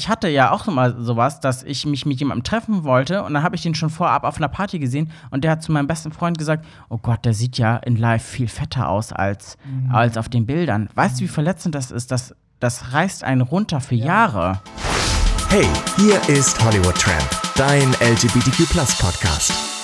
ich hatte ja auch mal sowas, dass ich mich mit jemandem treffen wollte und dann habe ich den schon vorab auf einer Party gesehen und der hat zu meinem besten Freund gesagt: Oh Gott, der sieht ja in live viel fetter aus als, mhm. als auf den Bildern. Weißt du, wie verletzend das ist? Das, das reißt einen runter für ja. Jahre. Hey, hier ist Hollywood Tramp, dein LGBTQ Podcast.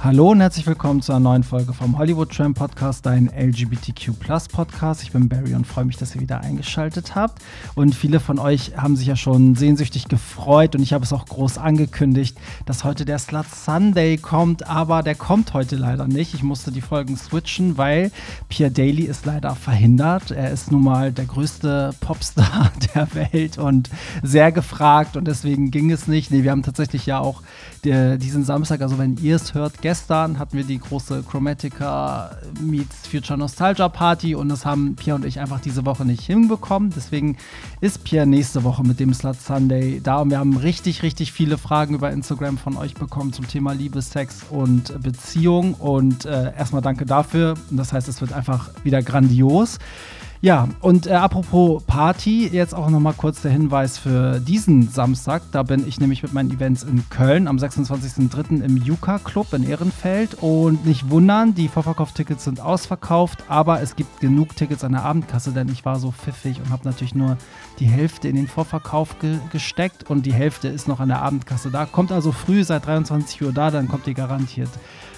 Hallo und herzlich willkommen zu einer neuen Folge vom Hollywood Tram Podcast, dein LGBTQ Podcast. Ich bin Barry und freue mich, dass ihr wieder eingeschaltet habt. Und viele von euch haben sich ja schon sehnsüchtig gefreut und ich habe es auch groß angekündigt, dass heute der Slut Sunday kommt, aber der kommt heute leider nicht. Ich musste die Folgen switchen, weil Pierre Daly ist leider verhindert. Er ist nun mal der größte Popstar der Welt und sehr gefragt und deswegen ging es nicht. Nee, wir haben tatsächlich ja auch der, diesen Samstag, also wenn ihr es hört, gestern hatten wir die große Chromatica Meets Future Nostalgia Party und das haben Pierre und ich einfach diese Woche nicht hinbekommen. Deswegen ist Pierre nächste Woche mit dem Slut Sunday da und wir haben richtig, richtig viele Fragen über Instagram von euch bekommen zum Thema Liebe, Sex und Beziehung und äh, erstmal danke dafür. Das heißt, es wird einfach wieder grandios. Ja, und äh, apropos Party, jetzt auch nochmal kurz der Hinweis für diesen Samstag. Da bin ich nämlich mit meinen Events in Köln am 26.03. im Juka Club in Ehrenfeld. Und nicht wundern, die Vorverkauftickets sind ausverkauft, aber es gibt genug Tickets an der Abendkasse, denn ich war so pfiffig und habe natürlich nur die Hälfte in den Vorverkauf ge gesteckt und die Hälfte ist noch an der Abendkasse da. Kommt also früh seit 23 Uhr da, dann kommt ihr garantiert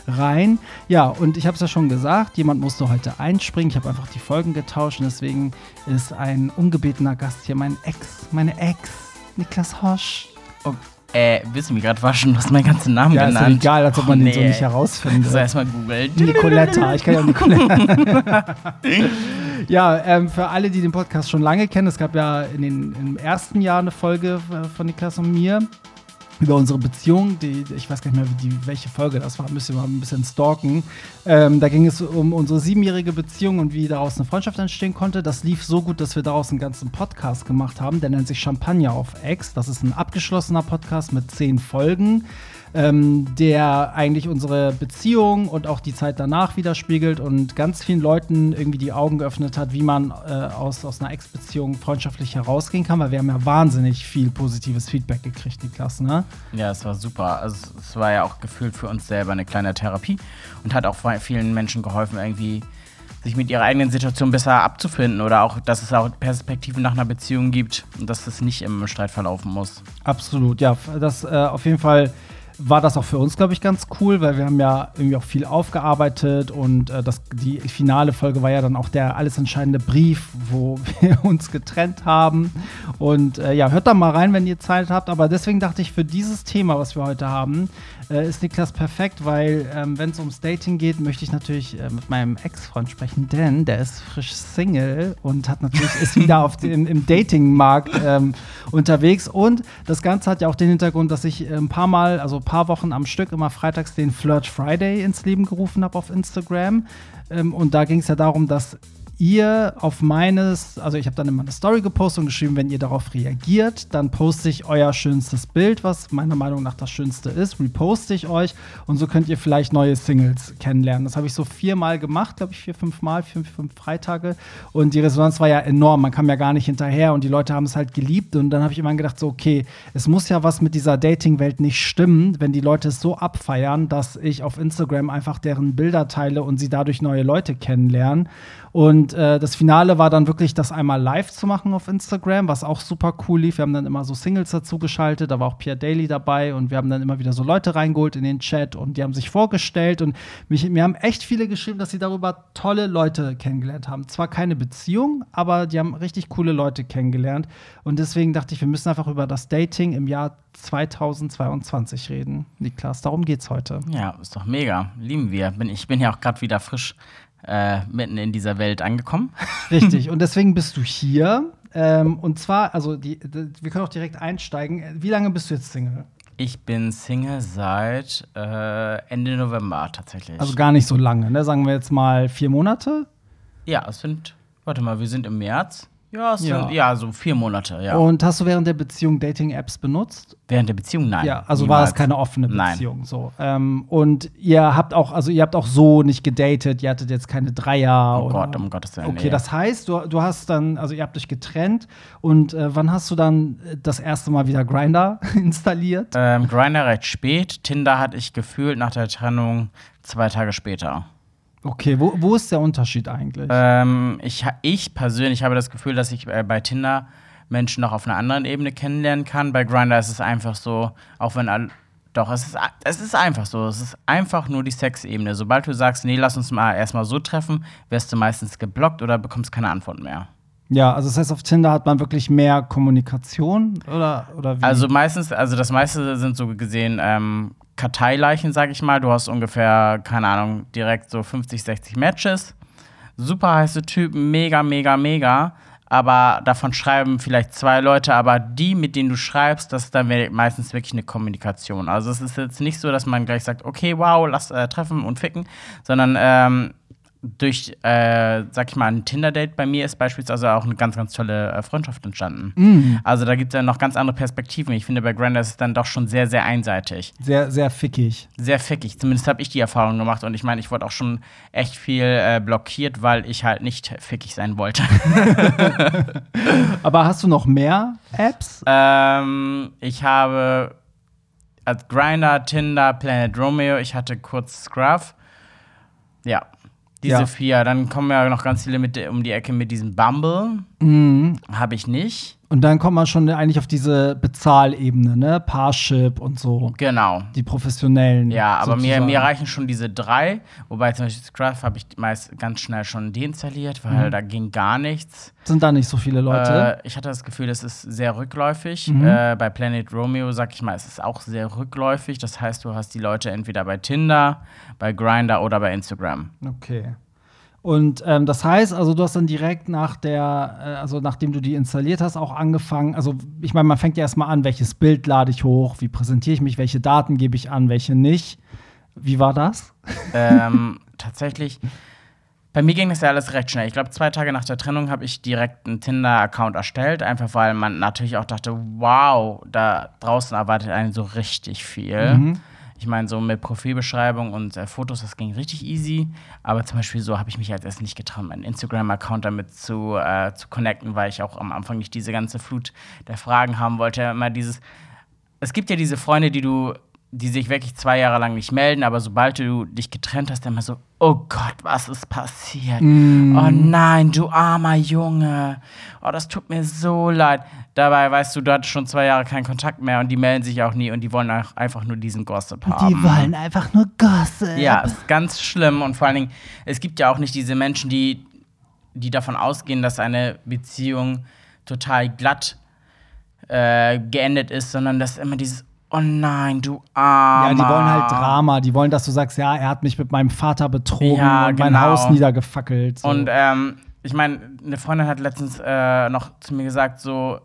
rein. Ja, und ich habe es ja schon gesagt, jemand musste heute einspringen. Ich habe einfach die Folgen getauscht und deswegen ist ein ungebetener Gast hier mein Ex, meine Ex, Niklas Hosch. Oh, äh, willst du mich gerade waschen? Du hast meinen ganzen Namen ja, genannt. Ist egal, als ob man oh, nee. den so nicht herausfindet. So erstmal googeln. Nicoletta, ich kann ja auch Nicoletta. ja, ähm, für alle, die den Podcast schon lange kennen, es gab ja in den, im ersten Jahr eine Folge äh, von Niklas und mir über unsere Beziehung, die, ich weiß gar nicht mehr, die, welche Folge das war, müssen wir mal ein bisschen stalken. Ähm, da ging es um unsere siebenjährige Beziehung und wie daraus eine Freundschaft entstehen konnte. Das lief so gut, dass wir daraus einen ganzen Podcast gemacht haben. Der nennt sich Champagner auf Ex. Das ist ein abgeschlossener Podcast mit zehn Folgen ähm, der eigentlich unsere Beziehung und auch die Zeit danach widerspiegelt und ganz vielen Leuten irgendwie die Augen geöffnet hat, wie man äh, aus, aus einer Ex-Beziehung freundschaftlich herausgehen kann, weil wir haben ja wahnsinnig viel positives Feedback gekriegt, die Klasse, ne? Ja, es war super. Also es war ja auch gefühlt für uns selber eine kleine Therapie und hat auch vielen Menschen geholfen, irgendwie sich mit ihrer eigenen Situation besser abzufinden oder auch, dass es auch Perspektiven nach einer Beziehung gibt und dass es nicht im Streit verlaufen muss. Absolut, ja, das äh, auf jeden Fall war das auch für uns, glaube ich, ganz cool, weil wir haben ja irgendwie auch viel aufgearbeitet und äh, das, die finale Folge war ja dann auch der alles entscheidende Brief, wo wir uns getrennt haben. Und äh, ja, hört da mal rein, wenn ihr Zeit habt. Aber deswegen dachte ich, für dieses Thema, was wir heute haben, äh, ist Niklas perfekt, weil ähm, wenn es ums Dating geht, möchte ich natürlich äh, mit meinem Ex-Freund sprechen, denn der ist frisch Single und hat natürlich ist wieder auf dem, im Dating-Markt ähm, unterwegs. Und das Ganze hat ja auch den Hintergrund, dass ich äh, ein paar Mal, also ein paar Wochen am Stück, immer freitags den Flirt Friday ins Leben gerufen habe auf Instagram. Ähm, und da ging es ja darum, dass ihr auf meines, also ich habe dann immer eine Story gepostet und geschrieben, wenn ihr darauf reagiert, dann poste ich euer schönstes Bild, was meiner Meinung nach das schönste ist, reposte ich euch und so könnt ihr vielleicht neue Singles kennenlernen. Das habe ich so viermal gemacht, glaube ich, vier, fünf Mal, vier, fünf Freitage und die Resonanz war ja enorm, man kam ja gar nicht hinterher und die Leute haben es halt geliebt und dann habe ich immer gedacht, so okay, es muss ja was mit dieser Dating-Welt nicht stimmen, wenn die Leute es so abfeiern, dass ich auf Instagram einfach deren Bilder teile und sie dadurch neue Leute kennenlernen und äh, das Finale war dann wirklich, das einmal live zu machen auf Instagram, was auch super cool lief. Wir haben dann immer so Singles dazu geschaltet, da war auch Pierre Daly dabei und wir haben dann immer wieder so Leute reingeholt in den Chat und die haben sich vorgestellt und mich, mir haben echt viele geschrieben, dass sie darüber tolle Leute kennengelernt haben. Zwar keine Beziehung, aber die haben richtig coole Leute kennengelernt. Und deswegen dachte ich, wir müssen einfach über das Dating im Jahr 2022 reden. Niklas, darum geht's heute. Ja, ist doch mega. Lieben wir. Bin, ich bin ja auch gerade wieder frisch äh, mitten in dieser Welt angekommen. Richtig, und deswegen bist du hier. Ähm, und zwar, also die, die, wir können auch direkt einsteigen. Wie lange bist du jetzt Single? Ich bin Single seit äh, Ende November tatsächlich. Also gar nicht so lange, ne? Sagen wir jetzt mal vier Monate? Ja, es sind, warte mal, wir sind im März. Ja, es Ja. Ja, so vier Monate, ja. Und hast du während der Beziehung Dating-Apps benutzt? Während der Beziehung, nein. Ja, also war das niemals. keine offene Nein. Beziehung. So. Ähm, und ihr habt auch, also ihr habt auch so nicht gedatet, ihr hattet jetzt keine Dreier Oh oder. Gott, um Gottes Willen. Okay, das heißt, du, du hast dann, also ihr habt euch getrennt und äh, wann hast du dann äh, das erste Mal wieder Grinder installiert? Ähm, Grinder recht spät. Tinder hatte ich gefühlt nach der Trennung zwei Tage später. Okay, wo, wo ist der Unterschied eigentlich? Ähm, ich, ich persönlich habe das Gefühl, dass ich äh, bei Tinder Menschen noch auf einer anderen Ebene kennenlernen kann. Bei Grinder ist es einfach so, auch wenn all, doch, es ist, es ist einfach so. Es ist einfach nur die Sexebene. Sobald du sagst, nee, lass uns mal erstmal so treffen, wirst du meistens geblockt oder bekommst keine Antwort mehr. Ja, also das heißt, auf Tinder hat man wirklich mehr Kommunikation oder, oder wie? Also meistens, also das meiste sind so gesehen ähm, Karteileichen, sag ich mal. Du hast ungefähr, keine Ahnung, direkt so 50, 60 Matches. Super heiße Typen, mega, mega, mega. Aber davon schreiben vielleicht zwei Leute, aber die, mit denen du schreibst, das ist dann meistens wirklich eine Kommunikation. Also es ist jetzt nicht so, dass man gleich sagt, okay, wow, lass äh, treffen und ficken, sondern ähm, durch, äh, sag ich mal, ein Tinder-Date bei mir ist beispielsweise auch eine ganz, ganz tolle äh, Freundschaft entstanden. Also da gibt es ja noch ganz andere Perspektiven. Ich finde, bei Grindr ist es dann doch schon sehr, sehr einseitig. sehr, sehr fickig. Sehr fickig. Zumindest habe ich die Erfahrung gemacht. Und ich meine, ich wurde auch schon echt viel äh, blockiert, weil ich halt nicht fickig sein wollte. Aber hast du noch mehr Apps? ähm, ich habe als Grinder, Tinder, Planet Romeo, ich hatte kurz Scruff. Ja. Diese Ja. vier. Dann kommen ja noch ganz viele mit, um die Ecke mit diesem Bumble. Mhm. Habe ich nicht. Und dann kommt man schon eigentlich auf diese Bezahlebene, ne? Parship und so. Genau. Die professionellen. Ja, aber mir, sozusagen. mir reichen schon diese drei. Wobei zum Beispiel Scruff habe ich meist ganz schnell schon deinstalliert, weil Mhm. da ging gar nichts. Sind da nicht so viele Leute? Äh, ich hatte das Gefühl, es ist sehr rückläufig. Mhm. Äh, bei Planet Romeo, sag ich mal, es ist auch sehr rückläufig. Das heißt, du hast die Leute entweder bei Tinder, bei Grinder oder bei Instagram. Okay. Und ähm, das heißt, also du hast dann direkt nach der, äh, also nachdem du die installiert hast, auch angefangen, also ich meine, man fängt ja erstmal an, welches Bild lade ich hoch, wie präsentiere ich mich, welche Daten gebe ich an, welche nicht. Wie war das? ähm, tatsächlich, bei mir ging das ja alles recht schnell. Ich glaube, zwei Tage nach der Trennung habe ich direkt einen Tinder-Account erstellt, einfach weil man natürlich auch dachte, wow, da draußen erwartet einen so richtig viel. Mhm. Ich meine, so mit Profilbeschreibung und äh, Fotos, das ging richtig easy. Aber zum Beispiel so habe ich mich als erst nicht getraut, meinen Instagram-Account damit zu, äh, zu connecten, weil ich auch am Anfang nicht diese ganze Flut der Fragen haben wollte. Immer dieses, es gibt ja diese Freunde, die du, die sich wirklich zwei Jahre lang nicht melden, aber sobald du dich getrennt hast, dann immer so, oh Gott, was ist passiert? Oh nein, du armer Junge. Oh, das tut mir so leid. Dabei weißt du, du hattest schon zwei Jahre keinen Kontakt mehr und die melden sich auch nie und die wollen auch einfach nur diesen Gossip haben. einfach nur Gossip. Ja, ist ganz schlimm und vor allen Dingen, es gibt ja auch nicht diese Menschen, die, die davon ausgehen, dass eine Beziehung total glatt äh, geendet ist, sondern dass immer dieses, oh nein, du armer. Ja, die wollen halt Drama. Die wollen, dass du sagst, ja, er hat mich mit meinem Vater betrogen Ja, und mein genau. Haus niedergefackelt. So. Und ähm, ich meine, eine Freundin hat letztens äh, noch zu mir gesagt, so,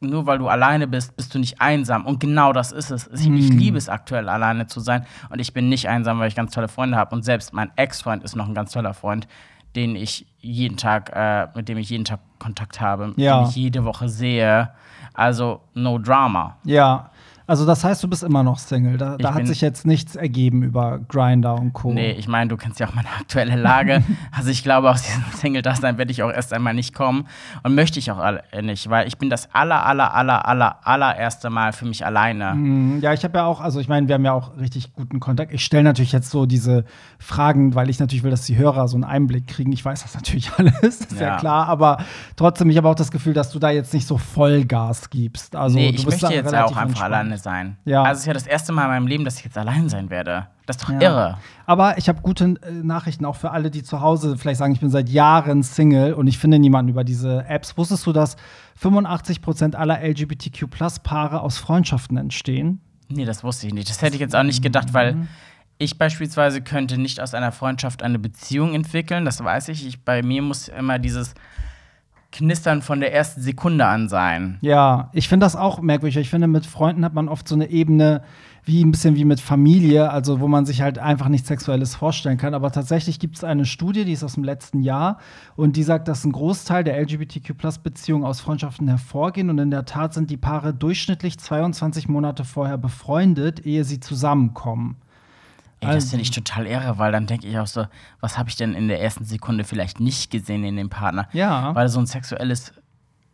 nur weil du alleine bist, bist du nicht einsam. Und genau das ist es. Ich, Hm. liebe es aktuell, alleine zu sein. Und ich bin nicht einsam, weil ich ganz tolle Freunde habe. Und selbst mein Ex-Freund ist noch ein ganz toller Freund, den ich jeden Tag, äh, mit dem ich jeden Tag Kontakt habe, Ja. den ich jede Woche sehe. Also no drama. ja, also das heißt, du bist immer noch Single. Da, da hat sich jetzt nichts ergeben über Grinder und Co. Nee, ich meine, du kennst ja auch meine aktuelle Lage. also ich glaube, aus diesem Single-Dasein werde ich auch erst einmal nicht kommen. Und möchte ich auch nicht, weil ich bin das aller, aller, aller, aller, allererste Mal für mich alleine. Mm, Ja, ich habe ja auch, also ich meine, wir haben ja auch richtig guten Kontakt. Ich stelle natürlich jetzt so diese Fragen, weil ich natürlich will, dass die Hörer so einen Einblick kriegen. Ich weiß das natürlich alles, ist ja, Ja. klar, aber trotzdem, ich habe auch das Gefühl, dass du da jetzt nicht so Vollgas gibst. Also, nee, du ich bist möchte jetzt ja auch einfach entspannt. alleine sein. Ja. Also es ist ja das erste Mal in meinem Leben, dass ich jetzt allein sein werde. Das ist doch Ja. irre. Aber ich habe gute äh, Nachrichten auch für alle, die zu Hause vielleicht sagen, ich bin seit Jahren Single und ich finde niemanden über diese Apps. Wusstest du, dass 85% aller LGBTQ-Plus-Paare aus Freundschaften entstehen? Nee, das wusste ich nicht. Das hätte ich jetzt auch nicht gedacht, weil Mhm. ich beispielsweise könnte nicht aus einer Freundschaft eine Beziehung entwickeln. Das weiß ich. ich bei mir muss immer dieses Knistern von der ersten Sekunde an sein. Ja, ich finde das auch merkwürdig. Ich finde, mit Freunden hat man oft so eine Ebene, wie ein bisschen wie mit Familie, also wo man sich halt einfach nichts Sexuelles vorstellen kann. Aber tatsächlich gibt es eine Studie, die ist aus dem letzten Jahr und die sagt, dass ein Großteil der LGBTQ-Plus-Beziehungen aus Freundschaften hervorgehen. Und in der Tat sind die Paare durchschnittlich 22 Monate vorher befreundet, ehe sie zusammenkommen. Ey, das Also- finde ich total irre, weil dann denke ich auch so, was habe ich denn in der ersten Sekunde vielleicht nicht gesehen in dem Partner? Ja. Weil so ein sexuelles,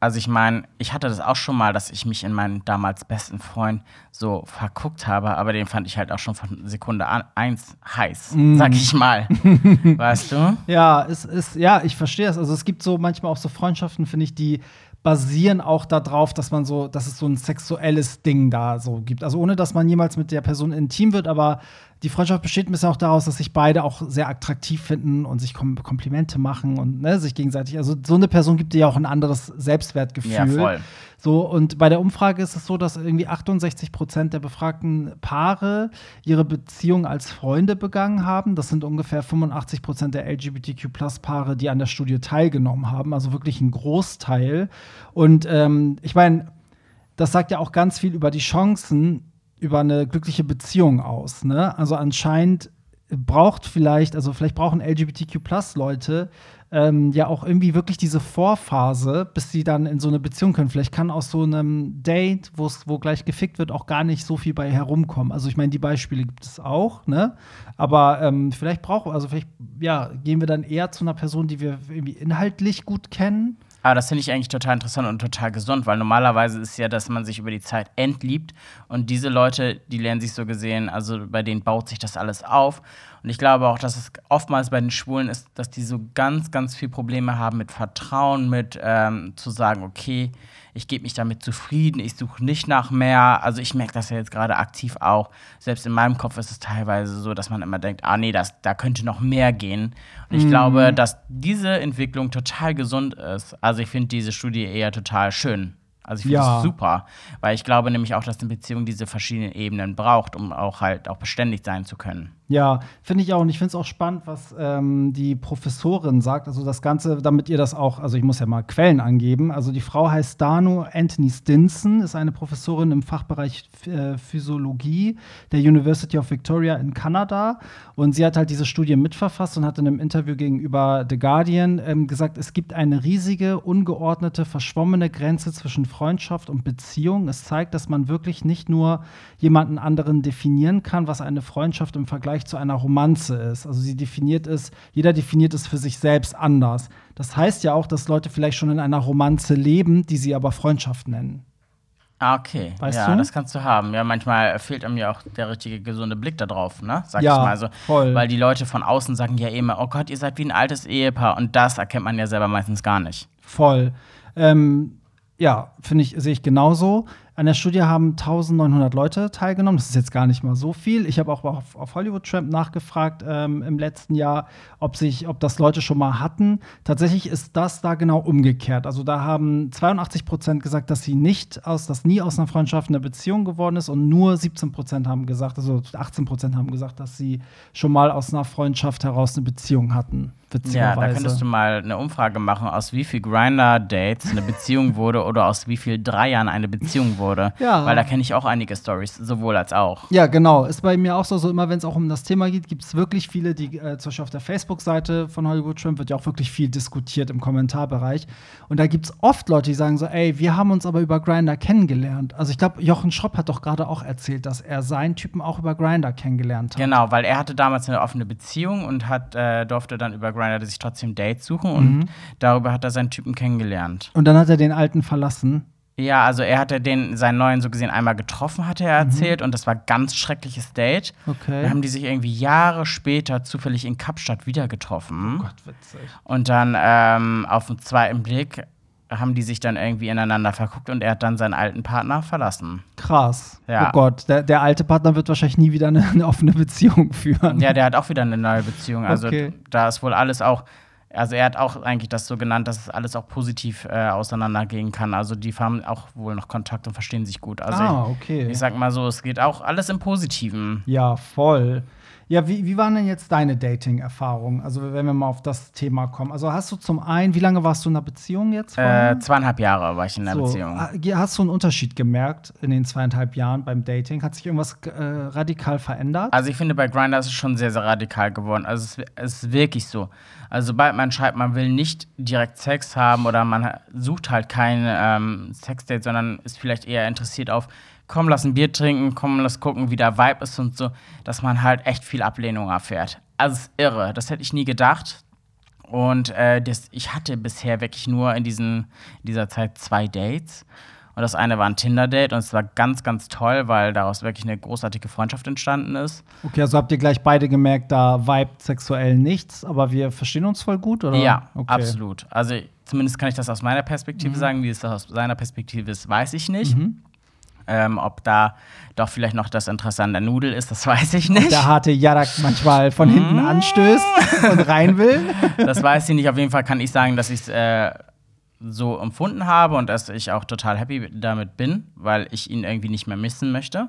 also ich meine, ich hatte das auch schon mal, dass ich mich in meinen damals besten Freund so verguckt habe, aber den fand ich halt auch schon von Sekunde an, eins heiß, Mm. sag ich mal. weißt du? Ja, es ist, ja, ich verstehe es. Also es gibt so manchmal auch so Freundschaften, finde ich, die basieren auch darauf, dass man so, dass es so ein sexuelles Ding da so gibt. Also ohne, dass man jemals mit der Person intim wird, aber die Freundschaft besteht ein bisschen auch daraus, dass sich beide auch sehr attraktiv finden und sich Kom Komplimente machen und ne, sich gegenseitig. Also so eine Person gibt dir ja auch ein anderes Selbstwertgefühl. Ja, voll. So, und bei der Umfrage ist es so, dass irgendwie 68 Prozent der befragten Paare ihre Beziehung als Freunde begangen haben. Das sind ungefähr 85 Prozent der LGBTQ-Plus-Paare, die an der Studie teilgenommen haben. Also wirklich ein Großteil. Und ähm, ich meine, das sagt ja auch ganz viel über die Chancen über eine glückliche Beziehung aus. Ne? Also anscheinend braucht vielleicht, also vielleicht brauchen LGBTQ-Plus-Leute ähm, ja auch irgendwie wirklich diese Vorphase, bis sie dann in so eine Beziehung können. Vielleicht kann aus so einem Date, wo gleich gefickt wird, auch gar nicht so viel bei herumkommen. Also ich meine, die Beispiele gibt es auch, ne? Aber ähm, vielleicht brauchen, also vielleicht, ja, gehen wir dann eher zu einer Person, die wir irgendwie inhaltlich gut kennen. Aber das finde ich eigentlich total interessant und total gesund, weil normalerweise ist ja, dass man sich über die Zeit entliebt und diese Leute, die lernen sich so gesehen, also bei denen baut sich das alles auf. Und ich glaube auch, dass es oftmals bei den Schwulen ist, dass die so ganz, ganz viel Probleme haben mit Vertrauen, mit ähm, zu sagen, okay, ich gebe mich damit zufrieden, ich suche nicht nach mehr. Also ich merke das ja jetzt gerade aktiv auch. Selbst in meinem Kopf ist es teilweise so, dass man immer denkt, ah nee, das, da könnte noch mehr gehen. Und ich glaube, dass diese Entwicklung total gesund ist. Also ich finde diese Studie eher total schön. Also ich finde Ja. es super, weil ich glaube nämlich auch, dass eine Beziehung diese verschiedenen Ebenen braucht, um auch halt auch beständig sein zu können. Ja, finde ich auch. Und ich finde es auch spannend, was ähm, die Professorin sagt. Also das Ganze, damit ihr das auch, also ich muss ja mal Quellen angeben. Also die Frau heißt Dano Anthony Stinson, ist eine Professorin im Fachbereich äh, Physiologie der University of Victoria in Kanada. Und sie hat halt diese Studie mitverfasst und hat in einem Interview gegenüber The Guardian ähm, gesagt, es gibt eine riesige, ungeordnete, verschwommene Grenze zwischen Freundschaft und Beziehung. Es zeigt, dass man wirklich nicht nur jemanden anderen definieren kann, was eine Freundschaft im Vergleich zu einer Romanze ist. Also sie definiert es, jeder definiert es für sich selbst anders. Das heißt ja auch, dass Leute vielleicht schon in einer Romanze leben, die sie aber Freundschaft nennen. Ah, okay. Weißt ja, du? das kannst du haben. Ja, manchmal fehlt einem ja auch der richtige gesunde Blick da drauf, ne? Sag Ja, ich mal so. voll. Weil die Leute von außen sagen ja immer, oh Gott, ihr seid wie ein altes Ehepaar. Und das erkennt man ja selber meistens gar nicht. Voll. Ähm, ja, finde ich, sehe ich genauso. An der Studie haben 1900 Leute teilgenommen. Das ist jetzt gar nicht mal so viel. Ich habe auch auf, auf Hollywood Tramp nachgefragt ähm, im letzten Jahr, ob, sich, ob das Leute schon mal hatten. Tatsächlich ist das da genau umgekehrt. Also da haben 82 Prozent gesagt, dass sie nicht aus, dass nie aus einer Freundschaft eine Beziehung geworden ist und nur 17 Prozent haben gesagt, also 18 Prozent haben gesagt, dass sie schon mal aus einer Freundschaft heraus eine Beziehung hatten. Ja, da könntest du mal eine Umfrage machen, aus wie viel Grinder-Dates eine Beziehung wurde oder aus wie viel Dreiern eine Beziehung wurde. Ja. Weil da kenne ich auch einige Stories, sowohl als auch. Ja, genau. Ist bei mir auch so, so immer wenn es auch um das Thema geht, gibt es wirklich viele, die äh, zum Beispiel auf der Facebook-Seite von Hollywood Tramp wird ja auch wirklich viel diskutiert im Kommentarbereich. Und da gibt es oft Leute, die sagen so, ey, wir haben uns aber über Grinder kennengelernt. Also ich glaube, Jochen Schropp hat doch gerade auch erzählt, dass er seinen Typen auch über Grinder kennengelernt hat. Genau, weil er hatte damals eine offene Beziehung und hat, äh, durfte dann über Grindr sich trotzdem Dates suchen und darüber hat er seinen Typen kennengelernt. Und dann hat er den alten verlassen. Ja, also er hatte den, seinen neuen so gesehen einmal getroffen, hatte er erzählt, und das war ein ganz schreckliches Date. Okay. Dann haben die sich irgendwie Jahre später zufällig in Kapstadt wieder getroffen. Gott, witzig. Und dann ähm, auf den zweiten Blick haben die sich dann irgendwie ineinander verguckt und er hat dann seinen alten Partner verlassen. Krass. Ja. Oh Gott, der, der alte Partner wird wahrscheinlich nie wieder eine, eine offene Beziehung führen. Ja, der hat auch wieder eine neue Beziehung. Also Okay. da ist wohl alles auch, also er hat auch eigentlich das so genannt, dass es alles auch positiv äh, auseinandergehen kann. Also die haben auch wohl noch Kontakt und verstehen sich gut. Also ah, ich, okay. ich sag mal so, es geht auch alles im Positiven. Ja, voll. Ja, wie, wie waren denn jetzt deine Dating-Erfahrungen? Also, wenn wir mal auf das Thema kommen. Also, hast du zum einen, wie lange warst du in einer Beziehung jetzt? Äh, zweieinhalb Jahre war ich in der So, Beziehung. ah, Hast du einen Unterschied gemerkt in den zweieinhalb Jahren beim Dating? Hat sich irgendwas äh, radikal verändert? Also ich finde, bei Grindr ist es schon sehr, sehr radikal geworden. Also es ist wirklich so. Also sobald man schreibt, man will nicht direkt Sex haben oder man sucht halt kein ähm, Sexdate, sondern ist vielleicht eher interessiert auf, komm, lass ein Bier trinken, komm, lass gucken, wie der Vibe ist und so, dass man halt echt viel Ablehnung erfährt. Also es ist irre. Das hätte ich nie gedacht. Und äh, das, ich hatte bisher wirklich nur in, diesen, in dieser Zeit zwei Dates. Und das eine war ein Tinder-Date und es war ganz, ganz toll, weil daraus wirklich eine großartige Freundschaft entstanden ist. Okay, also habt ihr gleich beide gemerkt, da vibet sexuell nichts, aber wir verstehen uns voll gut, oder? Ja, okay. Mhm. absolut. Also zumindest kann ich das aus meiner Perspektive sagen. Wie es aus seiner Perspektive ist, weiß ich nicht. Mhm. Ähm, ob da doch vielleicht noch das Interesse an der Nudel ist, das weiß ich nicht. Der harte Jarak manchmal von hinten Mhm. anstößt und rein will. Das weiß ich nicht. Auf jeden Fall kann ich sagen, dass ich es äh, so empfunden habe und dass ich auch total happy damit bin, weil ich ihn irgendwie nicht mehr missen möchte.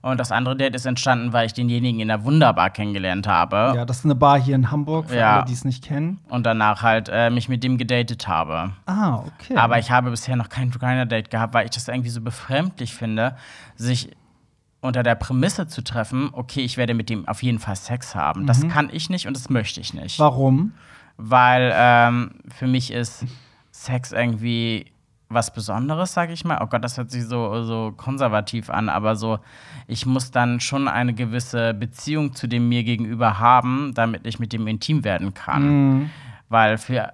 Und das andere Date ist entstanden, weil ich denjenigen in der Wunderbar kennengelernt habe Ja, das ist eine Bar hier in Hamburg, für Ja. alle, die es nicht kennen. und danach halt äh, mich mit dem gedatet habe. Ah, okay. Aber ich habe bisher noch kein Grinder-Date gehabt, weil ich das irgendwie so befremdlich finde, sich unter der Prämisse zu treffen, okay, ich werde mit dem auf jeden Fall Sex haben. Das kann ich nicht und das möchte ich nicht. Warum? Weil ähm, für mich ist Sex irgendwie was Besonderes, sag ich mal. Oh Gott, das hört sich so, so konservativ an, aber so, ich muss dann schon eine gewisse Beziehung zu dem mir gegenüber haben, damit ich mit dem intim werden kann. Mhm. Weil für,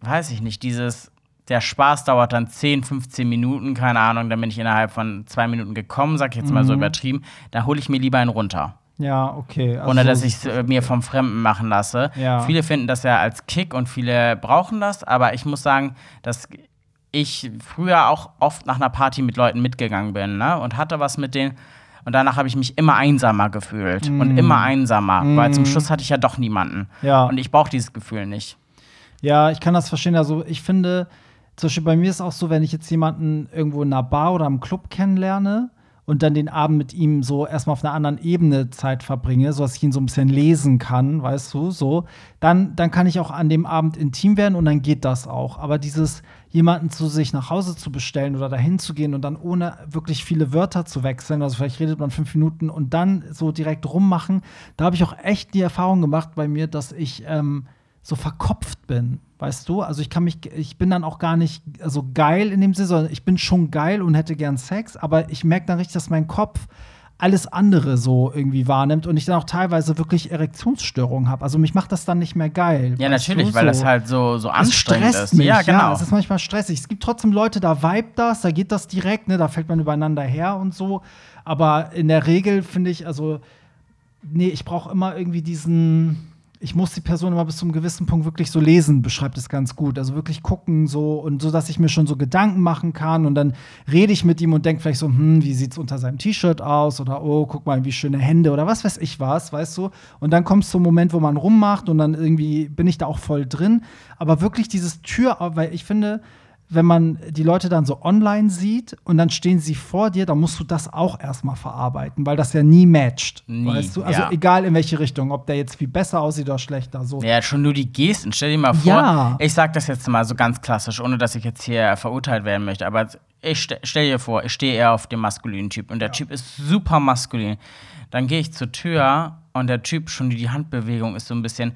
weiß ich nicht, dieses, der Spaß dauert dann 10, 15 Minuten, keine Ahnung, dann bin ich innerhalb von zwei Minuten gekommen, sag ich jetzt mal Mhm. so übertrieben, da hole ich mir lieber einen runter. Ja, okay. Also Ohne dass so- ich es äh, mir vom Fremden machen lasse. Ja. Viele finden das ja als Kick und viele brauchen das, aber ich muss sagen, dass ich früher auch oft nach einer Party mit Leuten mitgegangen bin ne? und hatte was mit denen. Und danach habe ich mich immer einsamer gefühlt und immer einsamer, weil zum Schluss hatte ich ja doch niemanden. Mm. Ja. Und ich brauche dieses Gefühl nicht. Ja, ich kann das verstehen. Also ich finde, zum Beispiel bei mir ist auch so, wenn ich jetzt jemanden irgendwo in einer Bar oder im Club kennenlerne und dann den Abend mit ihm so erstmal auf einer anderen Ebene Zeit verbringe, so dass ich ihn so ein bisschen lesen kann, weißt du, so, dann, dann kann ich auch an dem Abend intim werden und dann geht das auch. Aber dieses jemanden zu sich nach Hause zu bestellen oder dahin zu gehen und dann ohne wirklich viele Wörter zu wechseln, also vielleicht redet man fünf Minuten und dann so direkt rummachen, da habe ich auch echt die Erfahrung gemacht bei mir, dass ich ähm, so verkopft bin, weißt du? Also ich kann mich, ich bin dann auch gar nicht so geil in dem Sinne, sondern ich bin schon geil und hätte gern Sex, aber ich merke dann richtig, dass mein Kopf alles andere so irgendwie wahrnimmt und ich dann auch teilweise wirklich Erektionsstörungen habe. Also mich macht das dann nicht mehr geil. Ja, natürlich, du? weil so. das halt so, so anstrengend ist. mich, ja, genau. es ist manchmal stressig. Es gibt trotzdem Leute, da vibet das, da geht das direkt, ne, da fällt man übereinander her und so. Aber in der Regel finde ich, also, nee, ich brauche immer irgendwie diesen. Ich muss die Person immer bis zu einem gewissen Punkt wirklich so lesen, beschreibt es ganz gut. Also wirklich gucken so und so, dass ich mir schon so Gedanken machen kann und dann rede ich mit ihm und denke vielleicht so, hm, wie sieht's unter seinem T-Shirt aus oder oh, guck mal, wie schöne Hände oder was weiß ich was, weißt du? Und dann kommt es zum Moment, wo man rummacht und dann irgendwie bin ich da auch voll drin. Aber wirklich dieses Tür, weil ich finde, wenn man die Leute dann so online sieht und dann stehen sie vor dir, dann musst du das auch erstmal verarbeiten, weil das ja nie matcht. Nie, weißt du? Also ja. egal in welche Richtung, ob der jetzt viel besser aussieht oder schlechter. So. Ja, schon nur die Gesten. Stell dir mal vor, Ja. ich sag das jetzt mal so ganz klassisch, ohne dass ich jetzt hier verurteilt werden möchte, aber ich ste stell dir vor, ich stehe eher auf dem maskulinen Typ und der Typ ist super maskulin. Dann gehe ich zur Tür und der Typ schon die Handbewegung ist so ein bisschen,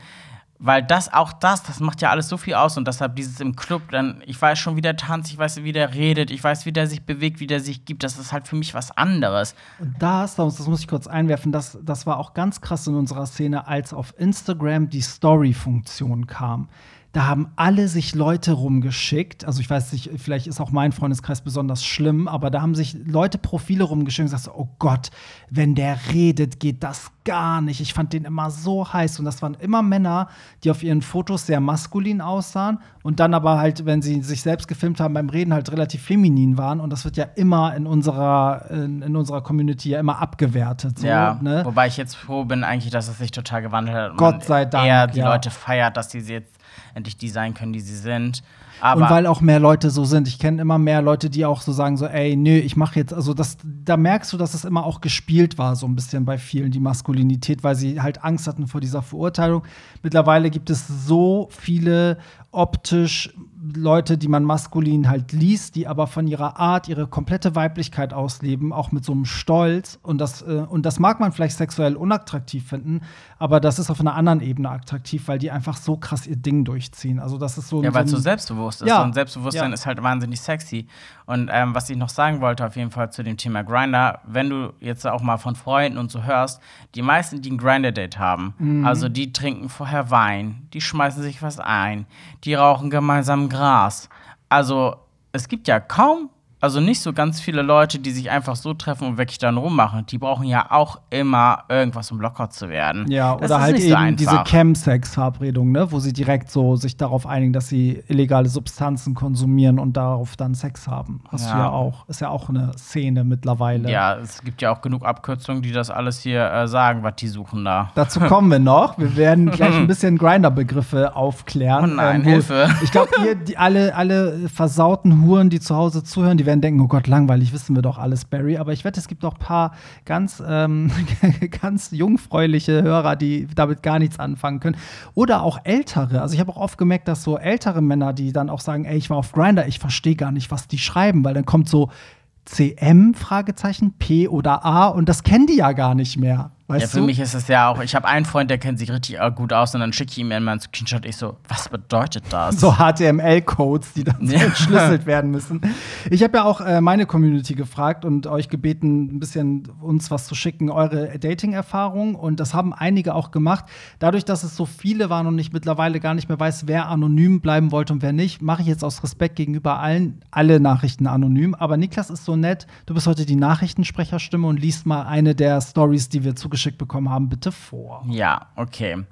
weil das auch das, das macht ja alles so viel aus und deshalb dieses im Club, dann ich weiß schon, wie der tanzt, ich weiß, wie der redet, ich weiß, wie der sich bewegt, wie der sich gibt, das ist halt für mich was anderes. Und das, das muss ich kurz einwerfen, das, das war auch ganz krass in unserer Szene, als auf Instagram die Story-Funktion kam. Da haben alle sich Leute rumgeschickt. Also ich weiß nicht, vielleicht ist auch mein Freundeskreis besonders schlimm, aber da haben sich Leute Profile rumgeschickt und gesagt, so, oh Gott, wenn der redet, geht das gar nicht. Ich fand den immer so heiß. Und das waren immer Männer, die auf ihren Fotos sehr maskulin aussahen und dann aber halt, wenn sie sich selbst gefilmt haben beim Reden, halt relativ feminin waren. Und das wird ja immer in unserer, in, in unserer Community ja immer abgewertet. So, ja, ne? wobei ich jetzt froh bin eigentlich, dass es sich total gewandelt hat. und Gott sei Dank, Eher die ja. Leute feiert, dass die jetzt endlich die sein können, die sie sind. Aber- und weil auch mehr Leute so sind. Ich kenne immer mehr Leute, die auch so sagen so, ey, nö, ich mache jetzt, also das, da merkst du, dass es immer auch gespielt war so ein bisschen bei vielen die Maskulinität, weil sie halt Angst hatten vor dieser Verurteilung. Mittlerweile gibt es so viele optisch Leute, die man maskulin halt liest, die aber von ihrer Art ihre komplette Weiblichkeit ausleben, auch mit so einem Stolz. Und das, äh, und das mag man vielleicht sexuell unattraktiv finden, aber das ist auf einer anderen Ebene attraktiv, weil die einfach so krass ihr Ding durchziehen. Also das ist so Ja, weil es so selbstbewusst ist. Ja. Und Selbstbewusstsein Ja. ist halt wahnsinnig sexy. Und ähm, was ich noch sagen wollte, auf jeden Fall zu dem Thema Grinder, wenn du jetzt auch mal von Freunden und so hörst, die meisten, die ein Grinder-Date haben, Mhm. also die trinken vorher Wein, die schmeißen sich was ein, die rauchen gemeinsam Gras. Also es gibt ja kaum, also nicht so ganz viele Leute, die sich einfach so treffen und wirklich dann rummachen. Die brauchen ja auch immer irgendwas, um locker zu werden. Ja, Das oder halt so eben diese einfach. Chemsex-Verabredung, ne, wo sie direkt so sich darauf einigen, dass sie illegale Substanzen konsumieren und darauf dann Sex haben. Hast du Ja. ja auch. Ist ja auch eine Szene mittlerweile. Ja, es gibt ja auch genug Abkürzungen, die das alles hier äh, sagen, was die suchen da. Dazu kommen wir noch. Wir werden gleich ein bisschen Grinder-Begriffe aufklären. Ähm, Oh nein, wo- Hilfe. Ich glaube, ihr, die, alle, alle versauten Huren, die zu Hause zuhören, die werden denken, oh Gott, langweilig, wissen wir doch alles, Barry. Aber ich wette, es gibt noch ein paar ganz, ähm, ganz jungfräuliche Hörer, die damit gar nichts anfangen können. Oder auch ältere. Also ich habe auch oft gemerkt, dass so ältere Männer, die dann auch sagen, ey, ich war auf Grinder, ich verstehe gar nicht, was die schreiben, weil dann kommt so CM, Fragezeichen, P oder A und das kennen die ja gar nicht mehr. Weißt Ja, für du? mich ist es ja auch, ich habe einen Freund, der kennt sich richtig äh, gut aus und dann schicke ich ihm immer einen Screenshot. Ich so, was bedeutet das? so HTML-Codes, die dann Ja. entschlüsselt werden müssen. Ich habe ja auch äh, meine Community gefragt und euch gebeten, ein bisschen uns was zu schicken, eure Dating-Erfahrungen. Und das haben einige auch gemacht. Dadurch, dass es so viele waren und ich mittlerweile gar nicht mehr weiß, wer anonym bleiben wollte und wer nicht, mache ich jetzt aus Respekt gegenüber allen alle Nachrichten anonym. Aber Niklas ist so nett. Du bist heute die Nachrichtensprecherstimme und liest mal eine der Stories, die wir zugeschickt bekommen haben, bitte vor. Ja, okay.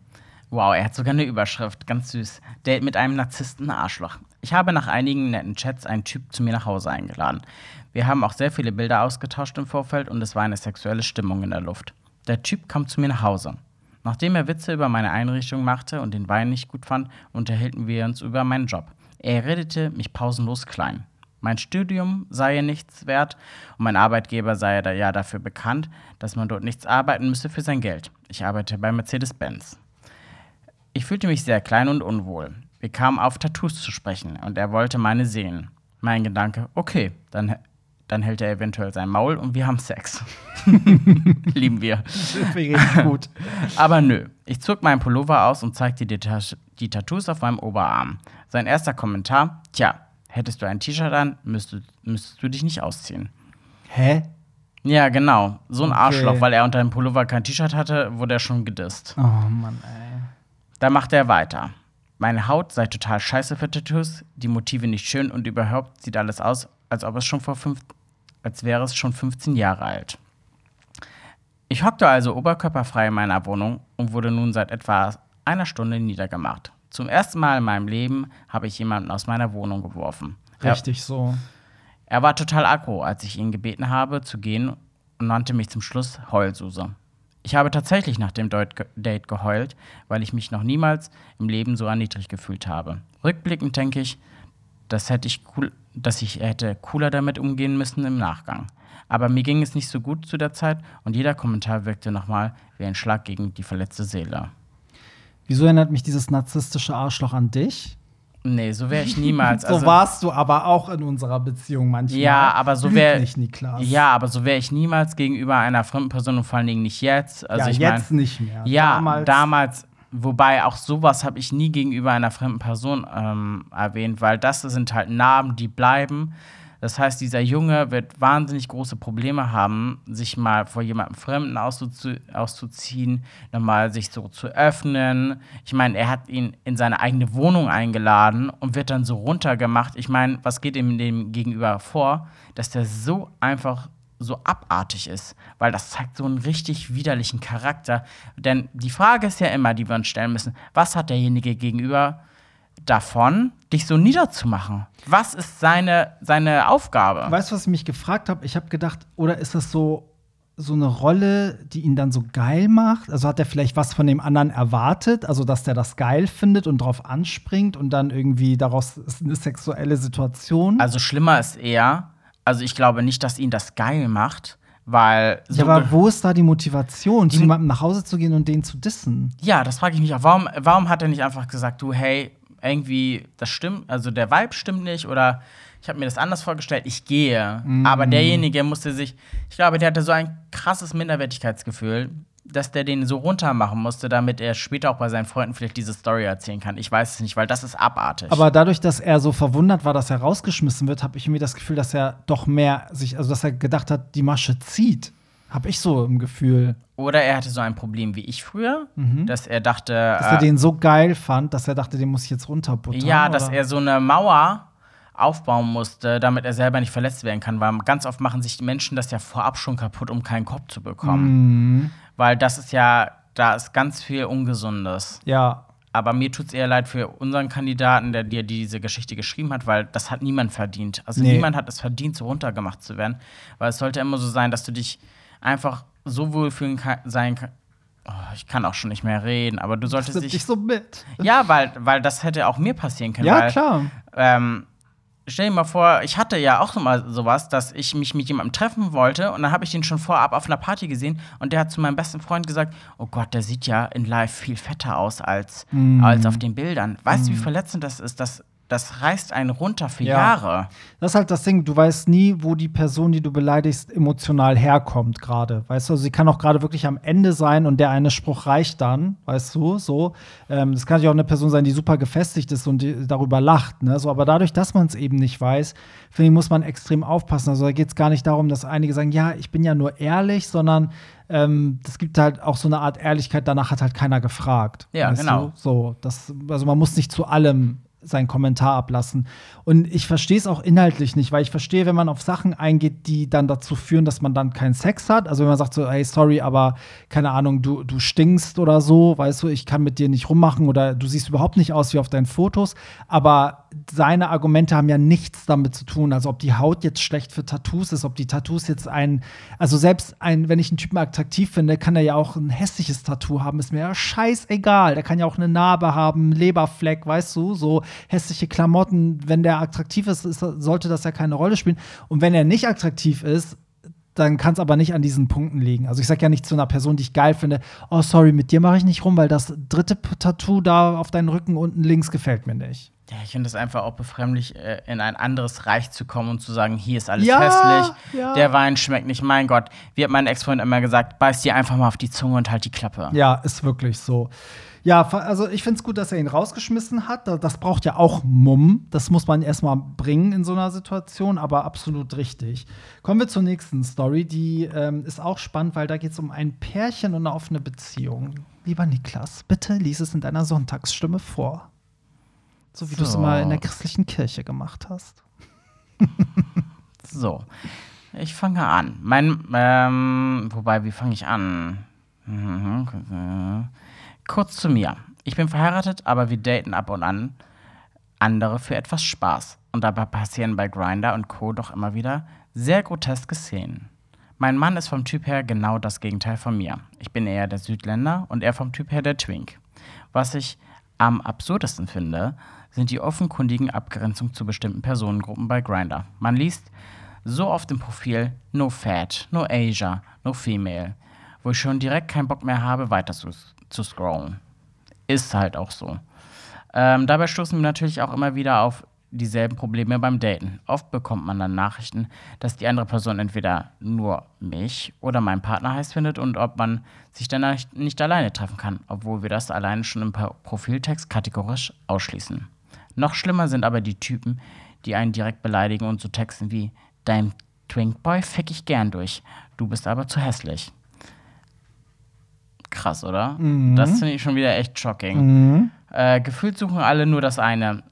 Wow, er hat sogar eine Überschrift, ganz süß. Date mit einem Narzissten Arschloch. Ich habe nach einigen netten Chats einen Typ zu mir nach Hause eingeladen. Wir haben auch sehr viele Bilder ausgetauscht im Vorfeld und es war eine sexuelle Stimmung in der Luft. Der Typ kam zu mir nach Hause. Nachdem er Witze über meine Einrichtung machte und den Wein nicht gut fand, unterhielten wir uns über meinen Job. Er redete mich pausenlos klein. Mein Studium sei nichts wert und mein Arbeitgeber sei ja da- ja dafür bekannt, dass man dort nichts arbeiten müsse für sein Geld. Ich arbeite bei Mercedes-Benz. Ich fühlte mich sehr klein und unwohl. Wir kamen auf Tattoos zu sprechen und er wollte meine sehen. Mein Gedanke, okay, dann, dann hält er eventuell sein Maul und wir haben Sex. Lieben wir. Richtig gut. Aber nö, ich zog meinen Pullover aus und zeigte die, die Tattoos auf meinem Oberarm. Sein erster Kommentar, tja, hättest du ein T-Shirt an, müsstest, müsstest du dich nicht ausziehen. Hä? Ja, genau. So ein Okay. Arschloch, weil er unter dem Pullover kein T-Shirt hatte, wurde er schon gedisst. Oh Mann, ey. Da machte er weiter. Meine Haut sei total scheiße für Tattoos, die Motive nicht schön und überhaupt sieht alles aus, als ob es schon vor fünf, als wäre es schon 15 Jahre alt. Ich hockte also oberkörperfrei in meiner Wohnung und wurde nun seit etwa einer Stunde niedergemacht. Zum ersten Mal in meinem Leben habe ich jemanden aus meiner Wohnung geworfen. Er- Richtig so. er war total aggro, als ich ihn gebeten habe, zu gehen und nannte mich zum Schluss Heulsuse. Ich habe tatsächlich nach dem Date geheult, weil ich mich noch niemals im Leben so erniedrigt gefühlt habe. Rückblickend denke ich, das hätte ich cool, dass ich hätte cooler damit umgehen müssen im Nachgang. Aber mir ging es nicht so gut zu der Zeit und jeder Kommentar wirkte nochmal wie ein Schlag gegen die verletzte Seele. Wieso erinnert mich dieses narzisstische Arschloch an dich? Nee, so wäre ich niemals. so warst du aber auch in unserer Beziehung manchmal. Ja, aber so wäre. Ja, aber so wäre ich niemals gegenüber einer fremden Person und vor allen Dingen nicht jetzt. Also ja, ich jetzt mein, nicht mehr. Ja, Damals, damals, wobei auch sowas habe ich nie gegenüber einer fremden Person ähm, erwähnt, weil das sind halt Narben, die bleiben. Das heißt, dieser Junge wird wahnsinnig große Probleme haben, sich mal vor jemandem Fremden auszuzu auszuziehen, nochmal sich so zu öffnen. Ich meine, er hat ihn in seine eigene Wohnung eingeladen und wird dann so runtergemacht. Ich meine, was geht ihm dem gegenüber vor, dass der so einfach so abartig ist, weil das zeigt so einen richtig widerlichen Charakter. Denn die Frage ist ja immer, die wir uns stellen müssen, was hat derjenige gegenüber davon, dich so niederzumachen? Was ist seine, seine Aufgabe? Weißt du, was ich mich gefragt habe? Ich habe gedacht, oder ist das so so eine Rolle, die ihn dann so geil macht? Also hat er vielleicht was von dem anderen erwartet, also dass der das geil findet und drauf anspringt und dann irgendwie daraus ist eine sexuelle Situation? Also schlimmer ist eher, also ich glaube nicht, dass ihn das geil macht, weil ja, aber wo ist da die Motivation, zu jemandem nach Hause zu gehen und den zu dissen? Ja, das frage ich mich auch. Warum, warum hat er nicht einfach gesagt, du, hey, irgendwie, das stimmt, also der Vibe stimmt nicht oder ich habe mir das anders vorgestellt, ich gehe. Mhm. Aber derjenige musste sich, ich glaube, der hatte so ein krasses Minderwertigkeitsgefühl, dass der den so runter machen musste, damit er später auch bei seinen Freunden vielleicht diese Story erzählen kann. Ich weiß es nicht, weil das ist abartig. Aber dadurch, dass er so verwundert war, dass er rausgeschmissen wird, habe ich irgendwie das Gefühl, dass er doch mehr sich, also dass er gedacht hat, die Masche zieht. Habe ich so im Gefühl. Oder er hatte so ein Problem wie ich früher, mhm. dass er dachte. Dass er äh, den so geil fand, dass er dachte, den muss ich jetzt runterbuttern. Ja, oder? dass er so eine Mauer aufbauen musste, damit er selber nicht verletzt werden kann. Weil ganz oft machen sich die Menschen das ja vorab schon kaputt, um keinen Kopf zu bekommen. Mhm. Weil das ist ja, da ist ganz viel Ungesundes. Ja. Aber mir tut es eher leid für unseren Kandidaten, der dir diese Geschichte geschrieben hat, weil das hat niemand verdient. Also nee. niemand hat es verdient, so runtergemacht zu werden. Weil es sollte immer so sein, dass du dich einfach so wohlfühlen kann, sein kann. Oh, ich kann auch schon nicht mehr reden, aber du solltest das dich so mit. Ja, weil, weil das hätte auch mir passieren können. Ja, weil, klar. Ähm, stell dir mal vor, ich hatte ja auch mal sowas, dass ich mich mit jemandem treffen wollte und dann habe ich den schon vorab auf einer Party gesehen und der hat zu meinem besten Freund gesagt: Oh Gott, der sieht ja in live viel fetter aus als, mm. als auf den Bildern. Weißt du, mm. wie verletzend das ist? Das das reißt einen runter für ja. Jahre. Das ist halt das Ding, du weißt nie, wo die Person, die du beleidigst, emotional herkommt gerade. Weißt du, also sie kann auch gerade wirklich am Ende sein und der eine Spruch reicht dann, weißt du, so. Ähm, das kann ja auch eine Person sein, die super gefestigt ist und darüber lacht, ne? So, aber dadurch, dass man es eben nicht weiß, finde ich, muss man extrem aufpassen. Also da geht es gar nicht darum, dass einige sagen, ja, ich bin ja nur ehrlich, sondern ähm, das gibt halt auch so eine Art Ehrlichkeit, danach hat halt keiner gefragt. Ja, genau. Du? So, das, also man muss nicht zu allem seinen Kommentar ablassen. Und ich verstehe es auch inhaltlich nicht, weil ich verstehe, wenn man auf Sachen eingeht, die dann dazu führen, dass man dann keinen Sex hat. Also wenn man sagt so, hey, sorry, aber keine Ahnung, du, du stinkst oder so, weißt du, ich kann mit dir nicht rummachen oder du siehst überhaupt nicht aus wie auf deinen Fotos. Aber seine Argumente haben ja nichts damit zu tun. Also ob die Haut jetzt schlecht für Tattoos ist, ob die Tattoos jetzt ein, also selbst ein, wenn ich einen Typen attraktiv finde, kann er ja auch ein hässliches Tattoo haben, ist mir ja scheißegal. Der kann ja auch eine Narbe haben, Leberfleck, weißt du, so hässliche Klamotten. Wenn der attraktiv ist, ist sollte das ja keine Rolle spielen. Und wenn er nicht attraktiv ist, dann kann es aber nicht an diesen Punkten liegen. Also ich sage ja nicht zu einer Person, die ich geil finde, oh sorry, mit dir mache ich nicht rum, weil das dritte Tattoo da auf deinen Rücken unten links gefällt mir nicht. Ja, ich finde es einfach auch befremdlich, äh, in ein anderes Reich zu kommen und zu sagen, hier ist alles ja, hässlich, ja. der Wein schmeckt nicht. Mein Gott, wie hat mein Ex-Freund immer gesagt, beiß dir einfach mal auf die Zunge und halt die Klappe. Ja, ist wirklich so. Ja, also ich finde es gut, dass er ihn rausgeschmissen hat. Das braucht ja auch Mumm. Das muss man erstmal bringen in so einer Situation, aber absolut richtig. Kommen wir zur nächsten Story. Die ähm, ist auch spannend, weil da geht es um ein Pärchen und eine offene Beziehung. Lieber Niklas, bitte lies es in deiner Sonntagsstimme vor. So wie so. du es immer in der christlichen Kirche gemacht hast. so. Ich fange an. Mein, ähm, wobei, wie fange ich an? Mhm, Kurz zu mir. Ich bin verheiratet, aber wir daten ab und an andere für etwas Spaß. Und dabei passieren bei Grinder und Co. doch immer wieder sehr groteske Szenen. Mein Mann ist vom Typ her genau das Gegenteil von mir. Ich bin eher der Südländer und er vom Typ her der Twink. Was ich am absurdesten finde, sind die offenkundigen Abgrenzungen zu bestimmten Personengruppen bei Grinder. Man liest so oft im Profil No Fat, No Asia, No Female, wo ich schon direkt keinen Bock mehr habe, weiter zu, zu scrollen. Ist halt auch so. Ähm, dabei stoßen wir natürlich auch immer wieder auf dieselben Probleme beim Daten. Oft bekommt man dann Nachrichten, dass die andere Person entweder nur mich oder meinen Partner heiß findet und ob man sich dann nicht alleine treffen kann, obwohl wir das alleine schon im Profiltext kategorisch ausschließen. Noch schlimmer sind aber die Typen, die einen direkt beleidigen und so texten wie: Dein Twinkboy fick ich gern durch, du bist aber zu hässlich. Krass, oder? Mhm. Das finde ich schon wieder echt shocking. Mhm. Äh, gefühlt suchen alle nur das eine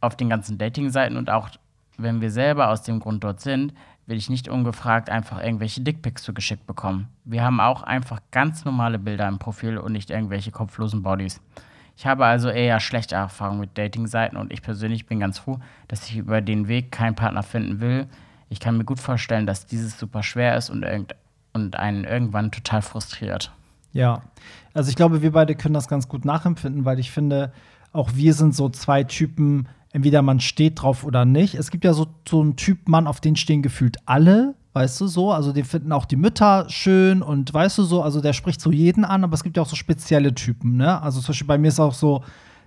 auf den ganzen Dating-Seiten und auch wenn wir selber aus dem Grund dort sind, will ich nicht ungefragt einfach irgendwelche Dickpics zugeschickt bekommen. Wir haben auch einfach ganz normale Bilder im Profil und nicht irgendwelche kopflosen Bodies. Ich habe also eher schlechte Erfahrungen mit Dating-Seiten und ich persönlich bin ganz froh, dass ich über den Weg keinen Partner finden will. Ich kann mir gut vorstellen, dass dieses super schwer ist und irgend und einen irgendwann total frustriert. Ja. Also ich glaube, wir beide können das ganz gut nachempfinden, weil ich finde, auch wir sind so zwei Typen, entweder man steht drauf oder nicht. Es gibt ja so, so einen Typ Mann, auf den stehen gefühlt alle, weißt du so. Also den finden auch die Mütter schön und weißt du so, also der spricht so jeden an, aber es gibt ja auch so spezielle Typen, ne? Also zum Beispiel bei mir ist auch so,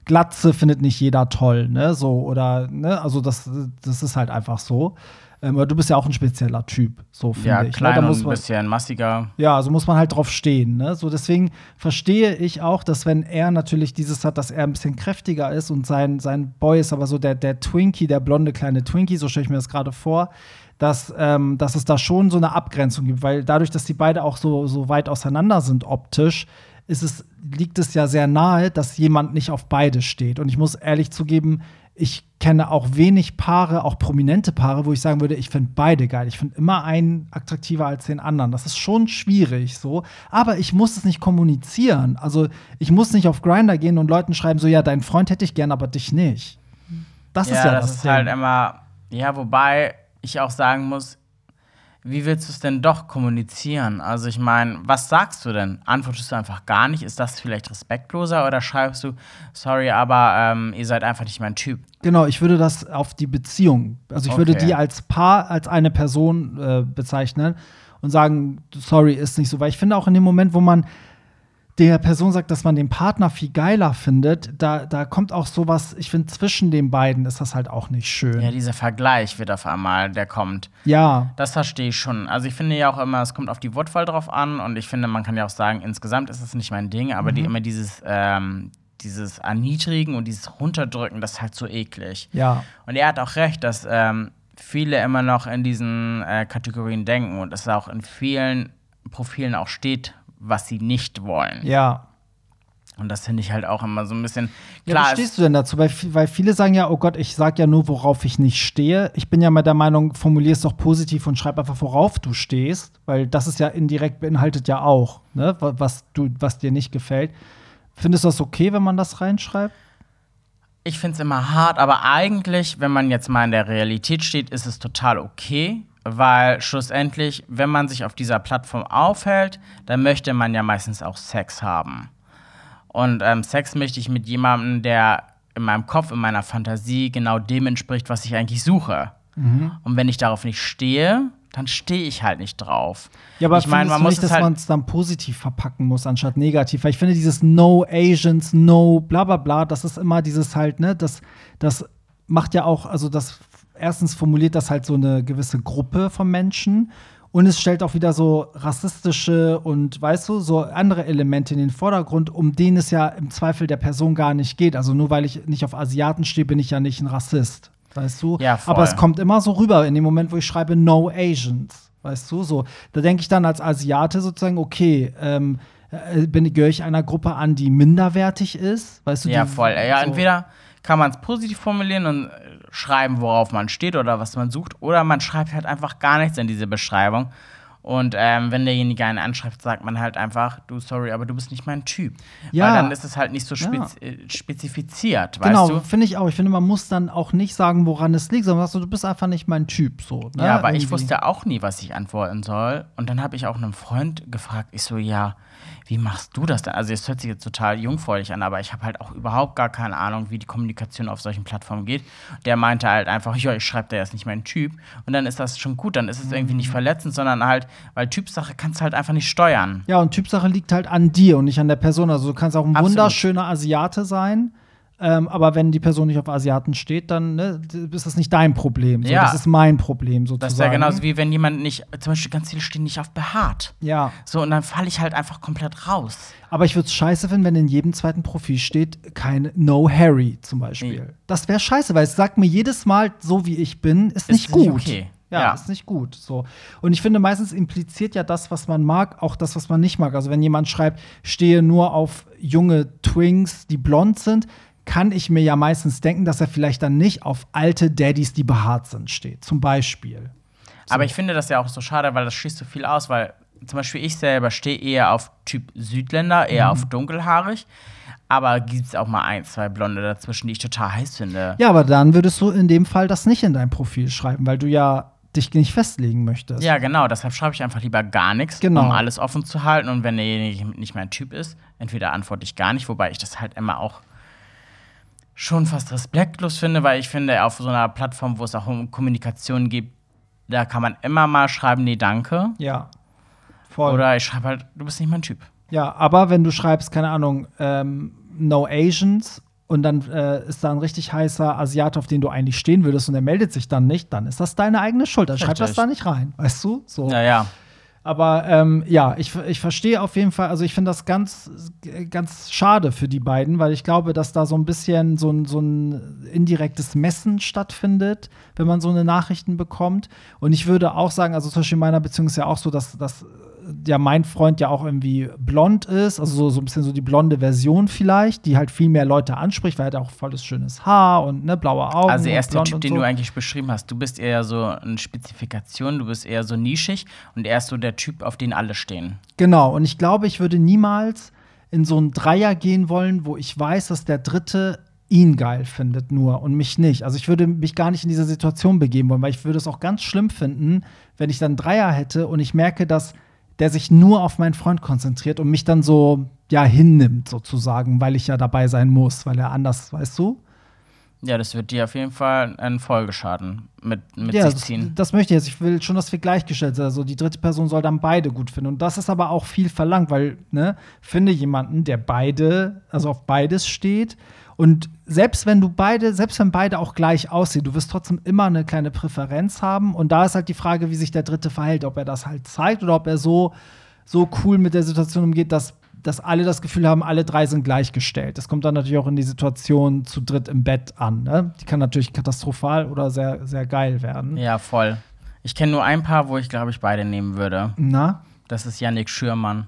Glatze findet nicht jeder toll, ne? So, oder, ne? Also das, das ist halt einfach so. Ähm, aber du bist ja auch ein spezieller Typ, so finde Ja, ich. ne? klein Da muss ein man- bisschen massiger. ja, so muss man halt drauf stehen. Ne? So deswegen verstehe ich auch, dass wenn er natürlich dieses hat, dass er ein bisschen kräftiger ist und sein, sein Boy ist aber so der, der Twinkie, der blonde kleine Twinkie, so stelle ich mir das gerade vor, dass, ähm, dass es da schon so eine Abgrenzung gibt, weil dadurch, dass die beide auch so, so weit auseinander sind optisch, ist es, liegt es ja sehr nahe, dass jemand nicht auf beide steht. Und ich muss ehrlich zugeben, ich kenne auch wenig Paare, auch prominente Paare, wo ich sagen würde, ich finde beide geil. Ich finde immer einen attraktiver als den anderen. Das ist schon schwierig so. Aber ich muss es nicht kommunizieren. Also ich muss nicht auf Grinder gehen und Leuten schreiben, so ja, deinen Freund hätte ich gern, aber dich nicht. Das ja, ist ja das, das, ist halt immer. Ja, wobei ich auch sagen muss, wie willst du es denn doch kommunizieren? Also ich meine, was sagst du denn? Antwortest du einfach gar nicht? Ist das vielleicht respektloser oder schreibst du, sorry, aber ähm, ihr seid einfach nicht mein Typ? Genau, ich würde das auf die Beziehung, also ich würde Okay. die als Paar, als eine Person äh, bezeichnen und sagen, sorry, ist nicht so, weil ich finde auch in dem Moment, wo man der Person sagt, dass man den Partner viel geiler findet, da, da kommt auch sowas, ich finde, zwischen den beiden ist das halt auch nicht schön. Ja, dieser Vergleich wird auf einmal, der kommt. Ja, Das verstehe ich schon. Also ich finde ja auch immer, es kommt auf die Wortwahl drauf an und ich finde, man kann ja auch sagen, insgesamt ist es nicht mein Ding, aber Mhm. die immer dieses, ähm, dieses Erniedrigen und dieses Runterdrücken, das ist halt so eklig. ja. Und er hat auch recht, dass ähm, viele immer noch in diesen äh, Kategorien denken und es auch in vielen Profilen auch steht, was sie nicht wollen. Ja. Und das finde ich halt auch immer so ein bisschen Ja, klar. wie stehst du denn dazu? Weil, weil viele sagen ja, oh Gott, ich sag ja nur, worauf ich nicht stehe. Ich bin ja mal der Meinung, formulier es doch positiv und schreib einfach, worauf du stehst, weil das ist ja indirekt beinhaltet ja auch, ne, wa- was du, was dir nicht gefällt. Findest du das okay, wenn man das reinschreibt? Ich finde es immer hart, aber eigentlich, wenn man jetzt mal in der Realität steht, ist es total okay, weil schlussendlich, wenn man sich auf dieser Plattform aufhält, dann möchte man ja meistens auch Sex haben. Und ähm, Sex möchte ich mit jemandem, der in meinem Kopf, in meiner Fantasie genau dem entspricht, was ich eigentlich suche. Und wenn ich darauf nicht stehe, dann stehe ich halt nicht drauf. Ja, aber ich meine, man muss nicht, dass man halt. es dann positiv verpacken muss, anstatt negativ? Weil ich finde, dieses No Asians, No bla bla bla, das ist immer dieses halt, ne, das, das macht ja auch, also das erstens formuliert das halt so eine gewisse Gruppe von Menschen und es stellt auch wieder so rassistische und weißt du, so andere Elemente in den Vordergrund, um denen es ja im Zweifel der Person gar nicht geht. Also nur weil ich nicht auf Asiaten stehe, bin ich ja nicht ein Rassist. Weißt du? Ja, voll. Aber es kommt immer so rüber in dem Moment, wo ich schreibe No Asians. Weißt du, so. Da denke ich dann als Asiate sozusagen, okay, ähm, äh, gehöre ich einer Gruppe an, die minderwertig ist? Weißt du, Ja, voll. Ja, so. entweder kann man es positiv formulieren und äh, schreiben, worauf man steht oder was man sucht, oder man schreibt halt einfach gar nichts in diese Beschreibung. Und ähm, wenn derjenige einen anschreibt, sagt man halt einfach, du, sorry, aber du bist nicht mein Typ. Ja. Weil dann ist es halt nicht so spez äh, spezifiziert, Genau, weißt du? finde ich auch. Ich finde, man muss dann auch nicht sagen, woran es liegt, sondern sagst du, du bist einfach nicht mein Typ. So, ne? Ja, aber ich Irgendwie. wusste auch nie, was ich antworten soll. Und dann habe ich auch einen Freund gefragt, ich so, ja, wie machst du das denn? Also es hört sich jetzt total jungfräulich an, aber ich habe halt auch überhaupt gar keine Ahnung, wie die Kommunikation auf solchen Plattformen geht. Der meinte halt einfach, ja, ich schreibe, der ist nicht mein Typ. Und dann ist das schon gut, dann ist es irgendwie Mhm. nicht verletzend, sondern halt, weil Typsache kannst du halt einfach nicht steuern. Ja, und Typsache liegt halt an dir und nicht an der Person. Also du kannst auch ein Absolut. wunderschöner Asiate sein. Ähm, aber wenn die Person nicht auf Asiaten steht, dann ne, ist das nicht dein Problem. So, Ja. Das ist mein Problem sozusagen. Das ist ja genauso wie wenn jemand nicht, zum Beispiel ganz viele stehen nicht auf behaart. Ja, So, und dann falle ich halt einfach komplett raus. aber ich würde es scheiße finden, wenn in jedem zweiten Profil steht, kein No Harry zum Beispiel. Nee. Das wäre scheiße, weil es sagt mir jedes Mal, so wie ich bin, ist, nicht nicht gut. okay. Ja, Ja. ist nicht gut. So. Und ich finde, meistens impliziert ja das, was man mag, auch das, was man nicht mag. Also wenn jemand schreibt, stehe nur auf junge Twinks, die blond sind, kann ich mir ja meistens denken, dass er vielleicht dann nicht auf alte Daddys, die behaart sind, steht. Zum Beispiel. Aber ich finde das ja auch so schade, weil das schließt so viel aus, weil zum Beispiel ich selber stehe eher auf Typ Südländer, eher Mhm. auf dunkelhaarig. Aber gibt es auch mal ein, zwei Blonde dazwischen, die ich total heiß finde. Ja, aber dann würdest du in dem Fall das nicht in dein Profil schreiben, weil du ja dich nicht festlegen möchtest. Ja, genau. Deshalb schreibe ich einfach lieber gar nichts, Genau. um alles offen zu halten. Und wenn derjenige nicht mein Typ ist, entweder antworte ich gar nicht, wobei ich das halt immer auch schon fast respektlos finde, weil ich finde, auf so einer Plattform, wo es auch um Kommunikation geht, da kann man immer mal schreiben, nee, danke. Ja. Voll. Oder ich schreibe halt, du bist nicht mein Typ. Ja, aber wenn du schreibst, keine Ahnung, ähm, No Asians und dann äh, ist da ein richtig heißer Asiat, auf den du eigentlich stehen würdest und er meldet sich dann nicht, dann ist das deine eigene Schuld. Dann schreib das da nicht rein, weißt du? So. Ja, ja. Aber ähm, ja, ich, ich verstehe auf jeden Fall, also ich finde das ganz, ganz schade für die beiden, weil ich glaube, dass da so ein bisschen so ein, so ein indirektes Messen stattfindet, wenn man so eine Nachrichten bekommt. Und ich würde auch sagen, also zum Beispiel in meiner Beziehung ist ja auch so, dass, dass ja mein Freund ja auch irgendwie blond ist, also so, so ein bisschen so die blonde Version vielleicht, die halt viel mehr Leute anspricht, weil er hat auch volles schönes Haar und ne, blaue Augen. Also er ist der Typ, den so. du eigentlich beschrieben hast. Du bist eher so eine Spezifikation, du bist eher so nischig und er ist so der Typ, auf den alle stehen. Genau, und ich glaube, ich würde niemals in so einen Dreier gehen wollen, wo ich weiß, dass der Dritte ihn geil findet nur und mich nicht. Also ich würde mich gar nicht in diese Situation begeben wollen, weil ich würde es auch ganz schlimm finden, wenn ich dann Dreier hätte und ich merke, dass der sich nur auf meinen Freund konzentriert und mich dann so ja hinnimmt sozusagen, weil ich ja dabei sein muss, weil er anders, weißt du? Ja, das wird dir auf jeden Fall einen Folgeschaden mit, mit ja, sich das, ziehen. das möchte ich jetzt. Ich will schon, dass wir gleichgestellt sind. Also die dritte Person soll dann beide gut finden. Und das ist aber auch viel verlangt, weil, ne, finde jemanden, der beide, also auf beides steht. Und selbst wenn du beide, selbst wenn beide auch gleich aussehen, du wirst trotzdem immer eine kleine Präferenz haben. Und da ist halt die Frage, wie sich der Dritte verhält, ob er das halt zeigt oder ob er so, so cool mit der Situation umgeht, dass, dass alle das Gefühl haben, alle drei sind gleichgestellt. Das kommt dann natürlich auch in die Situation zu dritt im Bett an. Ne? Die kann natürlich katastrophal oder sehr, sehr geil werden. Ja, voll. Ich kenne nur ein paar, wo ich glaube ich beide nehmen würde. Na? Das ist Yannick Schürmann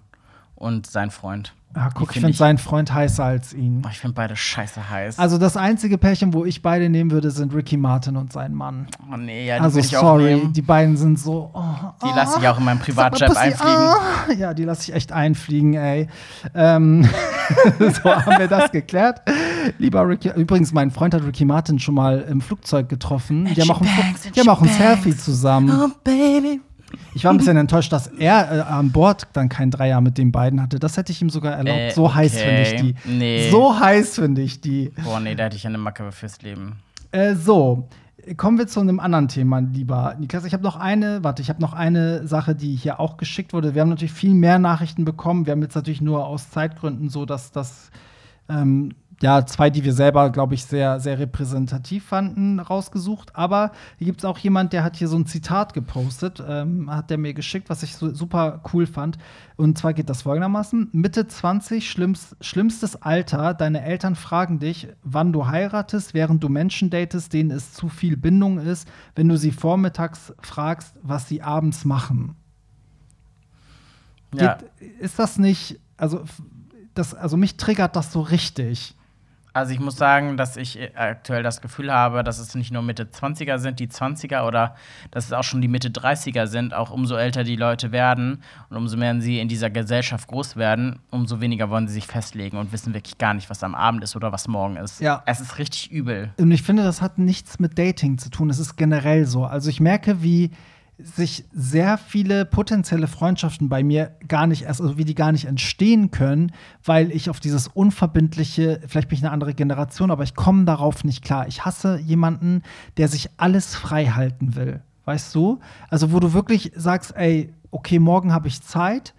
und sein Freund. Ja, guck, ich find finde seinen Freund heißer als ihn. Oh, ich finde beide scheiße heiß. Also das einzige Pärchen, wo ich beide nehmen würde, sind Ricky Martin und sein Mann. oh nee, ja, die Also ich auch sorry, nehmen. die beiden sind so. Oh, Die lasse ich auch in meinem Privatjet einfliegen. ah. Ja, die lasse ich echt einfliegen, ey. Ähm, so haben wir das geklärt. Lieber Ricky, übrigens, mein Freund hat Ricky Martin schon mal im Flugzeug getroffen. Die haben auch ein, Banks, die haben auch ein. Selfie zusammen. Oh, Baby. Ich war ein bisschen enttäuscht, dass er äh, an Bord dann kein Dreier mit den beiden hatte. Das hätte ich ihm sogar erlaubt. Äh, so heiß okay. finde ich die. Nee. So heiß finde ich die. Boah, nee, da hätte ich eine Macke fürs Leben. Äh, so, kommen wir zu einem anderen Thema, lieber Niklas. Ich habe noch eine, warte, ich habe noch eine Sache, die hier auch geschickt wurde. Wir haben natürlich viel mehr Nachrichten bekommen. Wir haben jetzt natürlich nur aus Zeitgründen so, dass das ähm, ja, zwei, die wir selber, glaube ich, sehr, sehr repräsentativ fanden, rausgesucht. Aber hier gibt es auch jemand, der hat hier so ein Zitat gepostet, ähm, hat der mir geschickt, was ich so super cool fand. Und zwar geht das folgendermaßen: Mitte 20, schlimms, schlimmstes Alter. Deine Eltern fragen dich, wann du heiratest, während du Menschen datest, denen es zu viel Bindung ist, wenn du sie vormittags fragst, was sie abends machen. Ja. Geht, ist das nicht, also, das, also mich triggert das so richtig. Also ich muss sagen, dass ich äh, aktuell das Gefühl habe, dass es nicht nur Mitte 20er sind, die 20er oder dass es auch schon die Mitte 30er sind, auch umso älter die Leute werden und umso mehr sie in dieser Gesellschaft groß werden, umso weniger wollen sie sich festlegen und wissen wirklich gar nicht, was am Abend ist oder was morgen ist. Ja. Es ist richtig übel. Und ich finde, das hat nichts mit Dating zu tun. Es ist generell so. Also ich merke, wie sich sehr viele potenzielle Freundschaften bei mir gar nicht erst, also wie die gar nicht entstehen können, weil ich auf dieses unverbindliche, vielleicht bin ich eine andere Generation, aber ich komme darauf nicht klar. Ich hasse jemanden, der sich alles frei halten will. Weißt du? Also wo du wirklich sagst, ey, okay, morgen habe ich Zeit.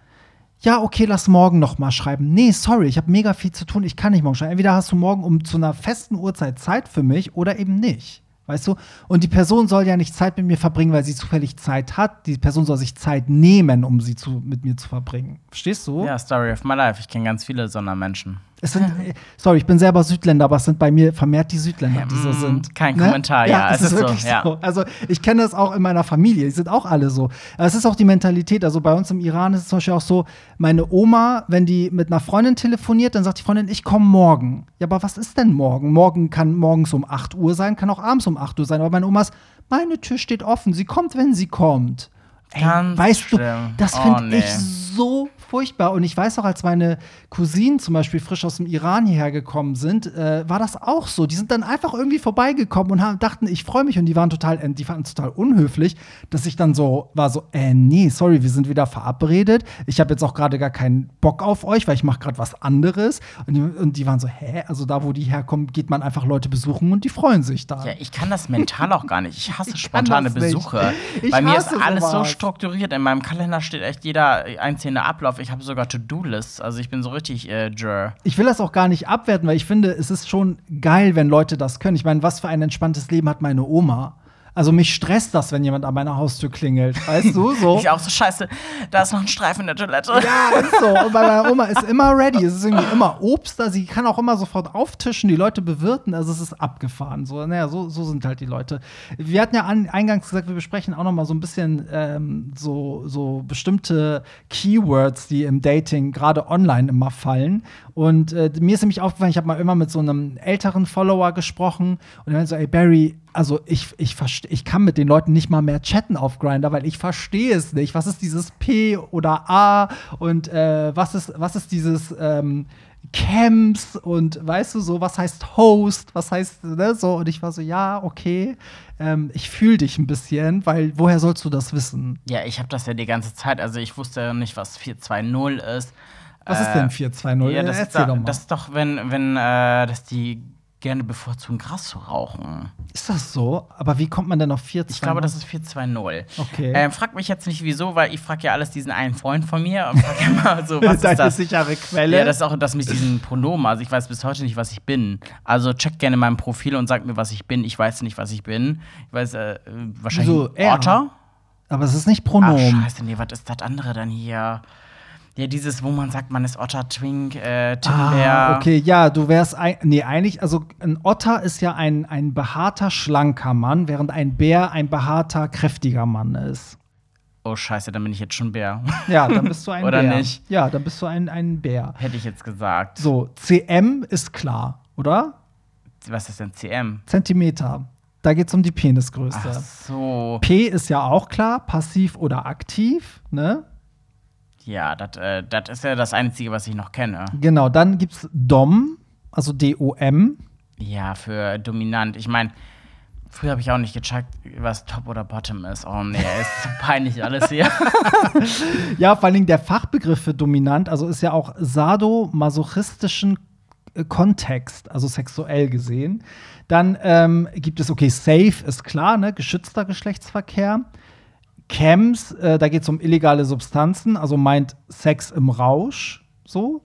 Ja, okay, lass morgen noch mal schreiben. Nee, sorry, ich habe mega viel zu tun, ich kann nicht morgen schreiben. Entweder hast du morgen um zu einer festen Uhrzeit Zeit für mich oder eben nicht. Weißt du? Und die Person soll ja nicht Zeit mit mir verbringen, weil sie zufällig Zeit hat. Die Person soll sich Zeit nehmen, um sie zu, mit mir zu verbringen. Verstehst du? Ja, Story of my life. Ich kenne ganz viele Sondermenschen. Es sind, äh, sorry, ich bin selber Südländer, aber es sind bei mir vermehrt die Südländer, die so Mm, sind. kein Kommentar, ja, es es ist ist so, wirklich ja. so. Also ich kenne das auch in meiner Familie, die sind auch alle so. Aber Es ist auch die Mentalität. Also bei uns im Iran ist es zum Beispiel auch so, meine Oma, wenn die mit einer Freundin telefoniert, dann sagt die Freundin, ich komme morgen. Ja, aber was ist denn morgen? Morgen kann morgens um 8 Uhr sein, kann auch abends um 8 Uhr sein. Aber meine Oma ist, meine Tür steht offen, sie kommt, wenn sie kommt. Ey, Ganz weißt du, schlimm. das Oh, finde nee. ich so furchtbar. Und ich weiß auch, als meine Cousinen zum Beispiel frisch aus dem Iran hierher gekommen sind, äh, war das auch so. Die sind dann einfach irgendwie vorbeigekommen und haben, dachten, ich freue mich. Und die waren total, die fanden es total unhöflich, dass ich dann so war so, äh, nee, sorry, wir sind wieder verabredet. Ich habe jetzt auch gerade gar keinen Bock auf euch, weil ich mache gerade was anderes. Und die, und die waren so, hä? Also da, wo die herkommen, geht man einfach Leute besuchen und die freuen sich da. Ja, ich kann das mental auch gar nicht. Ich hasse Ich spontane. Besuche. Bei mir ist alles so sowas. strukturiert. In meinem Kalender steht echt jeder einzelne Ablauf. Ich habe sogar To-Do-Lists. Also ich bin so richtig äh, Jur. ich will das auch gar nicht abwerten, weil ich finde, es ist schon geil, wenn Leute das können. Ich meine, was für ein entspanntes Leben hat meine Oma? Also mich stresst das, wenn jemand an meiner Haustür klingelt. Weißt du, so. Ich auch so scheiße. Da ist noch ein Streifen in der Toilette. Ja, ist so. Und bei meiner Oma ist immer ready. Es ist irgendwie immer Obst da. Sie kann auch immer sofort auftischen, die Leute bewirten. Also es ist abgefahren. So, naja, so, so sind halt die Leute. Wir hatten ja an, eingangs gesagt, wir besprechen auch noch mal so ein bisschen ähm, so, so bestimmte Keywords, die im Dating gerade online immer fallen. Und äh, mir ist nämlich aufgefallen, ich habe mal immer mit so einem älteren Follower gesprochen und er meinte so, ey Barry, also ich, ich, ich kann mit den Leuten nicht mal mehr chatten auf Grindr, weil ich verstehe es nicht. Was ist dieses P oder A und äh, was, ist, was ist dieses ähm, Camps und weißt du so, was heißt Host, was heißt, ne, so. Und ich war so, ja, okay, ähm, ich fühle dich ein bisschen, weil woher sollst du das wissen? Ja, ich habe das ja die ganze Zeit. Also ich wusste ja nicht, was 420 ist. Was ist Äh, denn 420? Ja, das, ist Erzähl da, doch mal. das ist doch, wenn, wenn äh, dass die gerne bevorzugen, Gras zu rauchen. ist das so? Aber wie kommt man denn auf 420? Ich glaube, das ist 420. Okay. Ähm, frag mich jetzt nicht wieso, weil ich frage ja alles diesen einen Freund von mir und frage immer so, was ist das? sichere Quelle. Ja, das ist auch das mit diesen Pronomen. Also ich weiß bis heute nicht, was ich bin. Also checkt gerne mein Profil und sagt mir, was ich bin. Ich weiß nicht, was ich bin. Ich weiß äh, wahrscheinlich? Er? Otter. Aber es ist nicht Ach, Pronomen. scheiße, nee, was ist das andere dann hier? Ja, dieses, wo man sagt, man ist Otter, Twink, äh, Ah, Timbär. okay, ja, du wärst ein, nee, eigentlich, also ein Otter ist ja ein, ein behaarter, schlanker Mann, während ein Bär ein behaarter, kräftiger Mann ist. Oh, scheiße, dann bin ich jetzt schon Bär. Ja, dann bist du ein Oder Bär. nicht? Ja, dann bist du ein, ein Bär. Hätte ich jetzt gesagt. So, CM ist klar, oder? Was ist denn CM? Zentimeter. Da geht es um die Penisgröße. Ach so. P ist ja auch klar, passiv oder aktiv, ne? Ja, das äh, das ist ja das Einzige, was ich noch kenne. Genau, dann gibt's DOM, also D-O-M. Ja, für dominant. Ich meine, früher habe ich auch nicht gecheckt, was Top oder Bottom ist. Oh nee, ist so peinlich alles hier. Ja, vor allen Dingen der Fachbegriff für dominant, also ist ja auch sadomasochistischen äh, Kontext, also sexuell gesehen. Dann ähm, gibt es, okay, safe ist klar, ne, geschützter Geschlechtsverkehr. Chems, äh, da geht es um illegale Substanzen, also meint Sex im Rausch, so.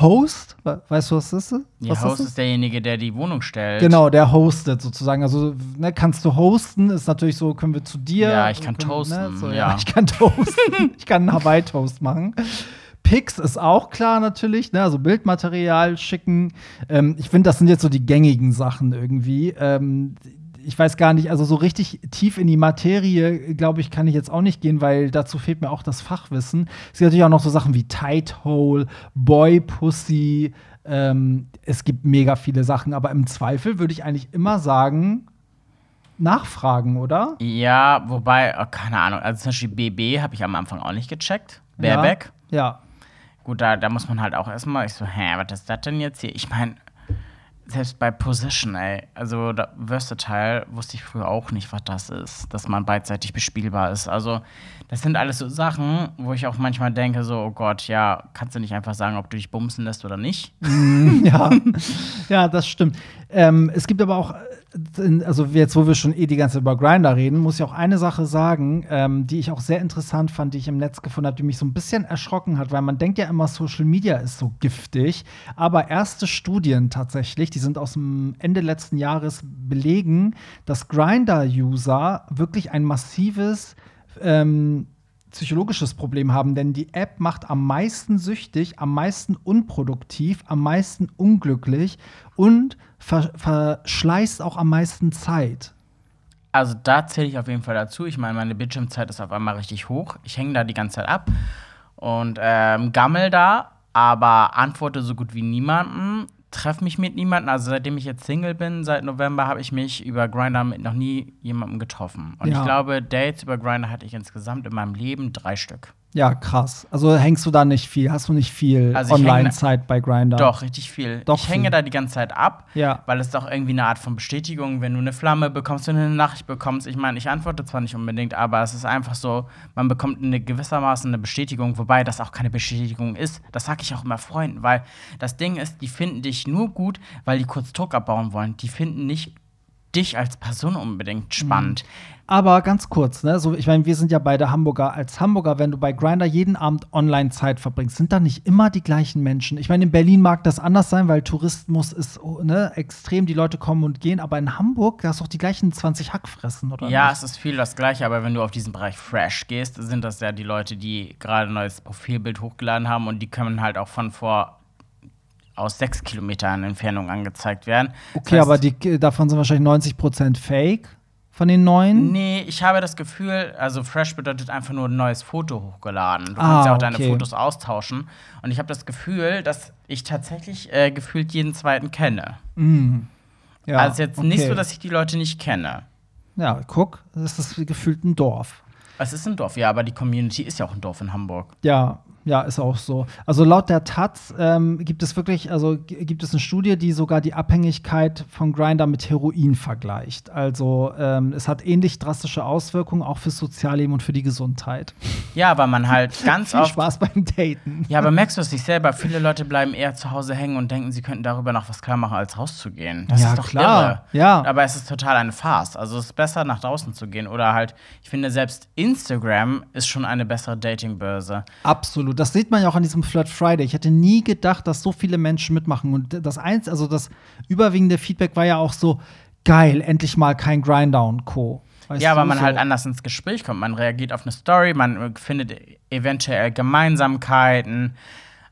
Host, we- weißt du, was das ist? Ja, was Host das ist derjenige, der die Wohnung stellt. Genau, der hostet sozusagen. Also, ne, kannst du hosten, ist natürlich so, können wir zu dir. Ja, ich kann können, ne, toasten, so, ja. Ich kann toasten. ich kann einen Hawaii-Toast machen. Pix ist auch klar natürlich, ne? also Bildmaterial schicken. Ähm, ich finde, das sind jetzt so die gängigen Sachen irgendwie. Ähm, ich weiß gar nicht, also so richtig tief in die Materie, glaube ich, kann ich jetzt auch nicht gehen, weil dazu fehlt mir auch das Fachwissen. Es gibt natürlich auch noch so Sachen wie Tight Hole, Boy Pussy. Ähm, es gibt mega viele Sachen, aber im Zweifel würde ich eigentlich immer sagen, nachfragen, oder? Ja, wobei, oh, keine Ahnung, also zum Beispiel BB habe ich am Anfang auch nicht gecheckt. Bareback. Ja. ja. Gut, da, da muss man halt auch erstmal, ich so, hä, was ist das denn jetzt hier? Ich meine, selbst bei Position, ey, also da, Versatile wusste ich früher auch nicht, was das ist, dass man beidseitig bespielbar ist. Also, das sind alles so Sachen, wo ich auch manchmal denke, so, oh Gott, ja, kannst du nicht einfach sagen, ob du dich bumsen lässt oder nicht? ja. ja, das stimmt. Ähm, es gibt aber auch, also jetzt, wo wir schon eh die ganze Zeit über Grinder reden, muss ich auch eine Sache sagen, ähm, die ich auch sehr interessant fand, die ich im Netz gefunden habe, die mich so ein bisschen erschrocken hat, weil man denkt ja immer, Social Media ist so giftig. Aber erste Studien tatsächlich, die sind aus dem Ende letzten Jahres belegen, dass Grinder-User wirklich ein massives ähm, psychologisches Problem haben, denn die App macht am meisten süchtig, am meisten unproduktiv, am meisten unglücklich und ver verschleißt auch am meisten Zeit. Also da zähle ich auf jeden Fall dazu. Ich meine, meine Bildschirmzeit ist auf einmal richtig hoch. Ich hänge da die ganze Zeit ab und ähm, gammel da, aber antworte so gut wie niemanden. treffe mich mit niemandem. Also seitdem ich jetzt Single bin, seit November, habe ich mich über Grinder mit noch nie jemandem getroffen. Und Ja. ich glaube, Dates über Grinder hatte ich insgesamt in meinem Leben drei Stück. Ja, krass. Also hängst du da nicht viel, hast du nicht viel Also Online-Zeit bei Grindr? Doch, richtig viel. Doch ich hänge viel. da die ganze Zeit ab, Ja. weil es doch irgendwie eine Art von Bestätigung, wenn du eine Flamme bekommst, wenn du eine Nachricht bekommst. Ich meine, ich antworte zwar nicht unbedingt, aber es ist einfach so, man bekommt eine gewissermaßen eine Bestätigung, wobei das auch keine Bestätigung ist. Das sage ich auch immer Freunden, weil das Ding ist, die finden dich nur gut, weil die kurz Druck abbauen wollen. Die finden nicht dich als Person unbedingt spannend. Aber ganz kurz, ne? So, ich meine, wir sind ja beide Hamburger. Als Hamburger, wenn du bei Grindr jeden Abend online Zeit verbringst, sind da nicht immer die gleichen Menschen. Ich meine, in Berlin mag das anders sein, weil Tourismus ist oh, ne, extrem, die Leute kommen und gehen. Aber in Hamburg, da hast du doch die gleichen 20 Hackfressen, oder? Ja, nicht? es ist viel das Gleiche, aber wenn du auf diesen Bereich Fresh gehst, sind das ja die Leute, die gerade ein neues Profilbild hochgeladen haben und die können halt auch von vor aus sechs Kilometern Entfernung angezeigt werden. Okay, aber die, davon sind wahrscheinlich 90 Prozent Fake von den neuen. Nee, ich habe das Gefühl, also fresh bedeutet einfach nur ein neues Foto hochgeladen. Du Ah, kannst ja auch deine okay. Fotos austauschen. Und ich habe das Gefühl, dass ich tatsächlich äh, gefühlt jeden zweiten kenne. Ja, also jetzt nicht okay. so, dass ich die Leute nicht kenne. Ja, guck, das ist gefühlt ein Dorf. Es ist ein Dorf, ja, aber die Community ist ja auch ein Dorf in Hamburg. Ja, ja, ist auch so. Also laut der Taz ähm, gibt es wirklich, also gibt es eine Studie, die sogar die Abhängigkeit von Grinder mit Heroin vergleicht. Also ähm, es hat ähnlich drastische Auswirkungen auch fürs Sozialleben und für die Gesundheit. Ja, aber man halt ganz Viel oft. Spaß beim Daten. Ja, aber merkst du es nicht selber? Viele Leute bleiben eher zu Hause hängen und denken, sie könnten darüber noch was klar machen, als rauszugehen. Das Ja, ist doch klar. irre. Ja. Aber es ist total eine Farce. Also es ist besser, nach draußen zu gehen. Oder halt, ich finde, selbst Instagram ist schon eine bessere Datingbörse. Absolut. Das sieht man ja auch an diesem Flirt Friday. Ich hätte nie gedacht, dass so viele Menschen mitmachen. Und das eins, also das überwiegende Feedback war ja auch so geil, endlich mal kein Grinder und Co. Weißt ja, du, man so. halt anders ins Gespräch kommt. Man reagiert auf eine Story, man äh, findet eventuell Gemeinsamkeiten.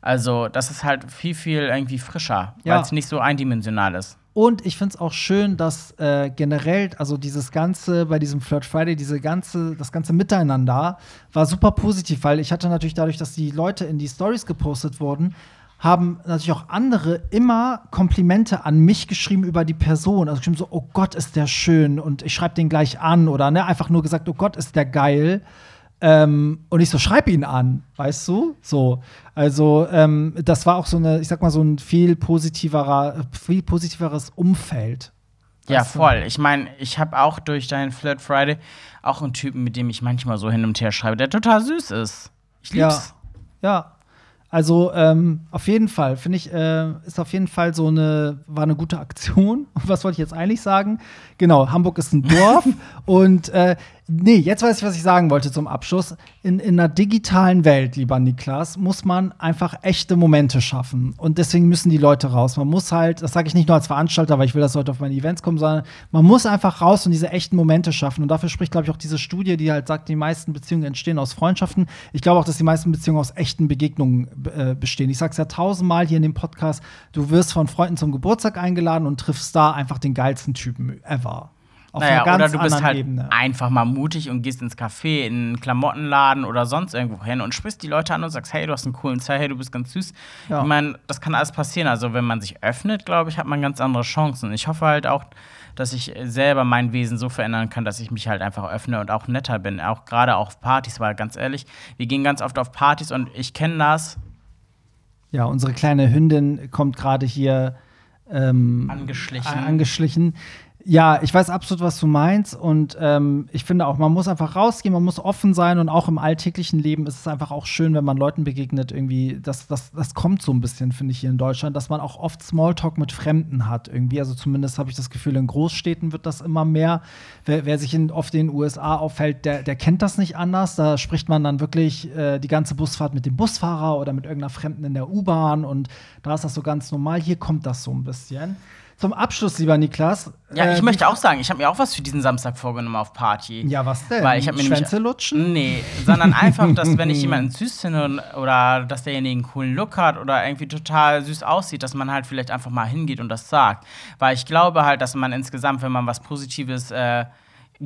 Also, das ist halt viel, viel irgendwie frischer, Ja. weil es nicht so eindimensional ist. Und ich finde es auch schön, dass äh, generell, also dieses ganze, bei diesem Flirt Friday, diese ganze, das ganze Miteinander war super positiv, weil ich hatte natürlich dadurch, dass die Leute in die Stories gepostet wurden, haben natürlich auch andere immer Komplimente an mich geschrieben über die Person. Also geschrieben so, oh Gott, ist der schön und ich schreibe den gleich an oder ne, einfach nur gesagt, oh Gott, ist der geil. Ähm, und ich so, schreib ihn an, weißt du? So. Also, ähm, das war auch so eine, ich sag mal, so ein viel positiverer, viel positiveres Umfeld. Ja, voll. Ich meine, ich habe auch durch deinen Flirt Friday auch einen Typen, mit dem ich manchmal so hin und her schreibe, der total süß ist. Ich lieb's. Ja. Ja. Also ähm, auf jeden Fall finde ich äh, ist auf jeden Fall so eine war eine gute Aktion. Was wollte ich jetzt eigentlich sagen? Genau, Hamburg ist ein Dorf und äh, nee, jetzt weiß ich, was ich sagen wollte zum Abschluss. In, in einer digitalen Welt, lieber Niklas, muss man einfach echte Momente schaffen und deswegen müssen die Leute raus. Man muss halt, das sage ich nicht nur als Veranstalter, weil ich will, dass Leute auf meine Events kommen, sondern man muss einfach raus und diese echten Momente schaffen und dafür spricht, glaube ich, auch diese Studie, die halt sagt, die meisten Beziehungen entstehen aus Freundschaften. Ich glaube auch, dass die meisten Beziehungen aus echten Begegnungen äh, bestehen. Ich sag's ja tausendmal hier in dem Podcast, du wirst von Freunden zum Geburtstag eingeladen und triffst da einfach den geilsten Typen ever. Auf Naja, einer ganz oder du bist halt Ebene. einfach mal mutig und gehst ins Café, in einen Klamottenladen oder sonst irgendwo hin und sprichst die Leute an und sagst, hey, du hast einen coolen Style, hey, du bist ganz süß. Ja. Ich meine, das kann alles passieren. Also, wenn man sich öffnet, glaube ich, hat man ganz andere Chancen. Ich hoffe halt auch, dass ich selber mein Wesen so verändern kann, dass ich mich halt einfach öffne und auch netter bin. Auch gerade auf Partys, weil ganz ehrlich, wir gehen ganz oft auf Partys und ich kenne das, Ja, unsere kleine Hündin kommt gerade hier ähm, Angeschlichen. angeschlichen. Ja, ich weiß absolut, was du meinst. Und ähm, ich finde auch, man muss einfach rausgehen, man muss offen sein. Und auch im alltäglichen Leben ist es einfach auch schön, wenn man Leuten begegnet. Irgendwie, das, das, das kommt so ein bisschen, finde ich, hier in Deutschland, dass man auch oft Smalltalk mit Fremden hat. Irgendwie. Also zumindest habe ich das Gefühl, in Großstädten wird das immer mehr. Wer, wer sich in, oft in den USA aufhält, der, der kennt das nicht anders. Da spricht man dann wirklich äh, die ganze Busfahrt mit dem Busfahrer oder mit irgendeiner Fremden in der U-Bahn. Und da ist das so ganz normal. Hier kommt das so ein bisschen. Zum Abschluss, lieber Niklas. Ja, äh, ich möchte auch sagen, ich habe mir auch was für diesen Samstag vorgenommen auf Party. Ja, was denn? Weil ich habe mir nämlich- Schwänze lutschen? Nee, sondern einfach, dass wenn ich jemanden süß finde oder dass derjenige einen coolen Look hat oder irgendwie total süß aussieht, dass man halt vielleicht einfach mal hingeht und das sagt. Weil ich glaube halt, dass man insgesamt, wenn man was Positives äh,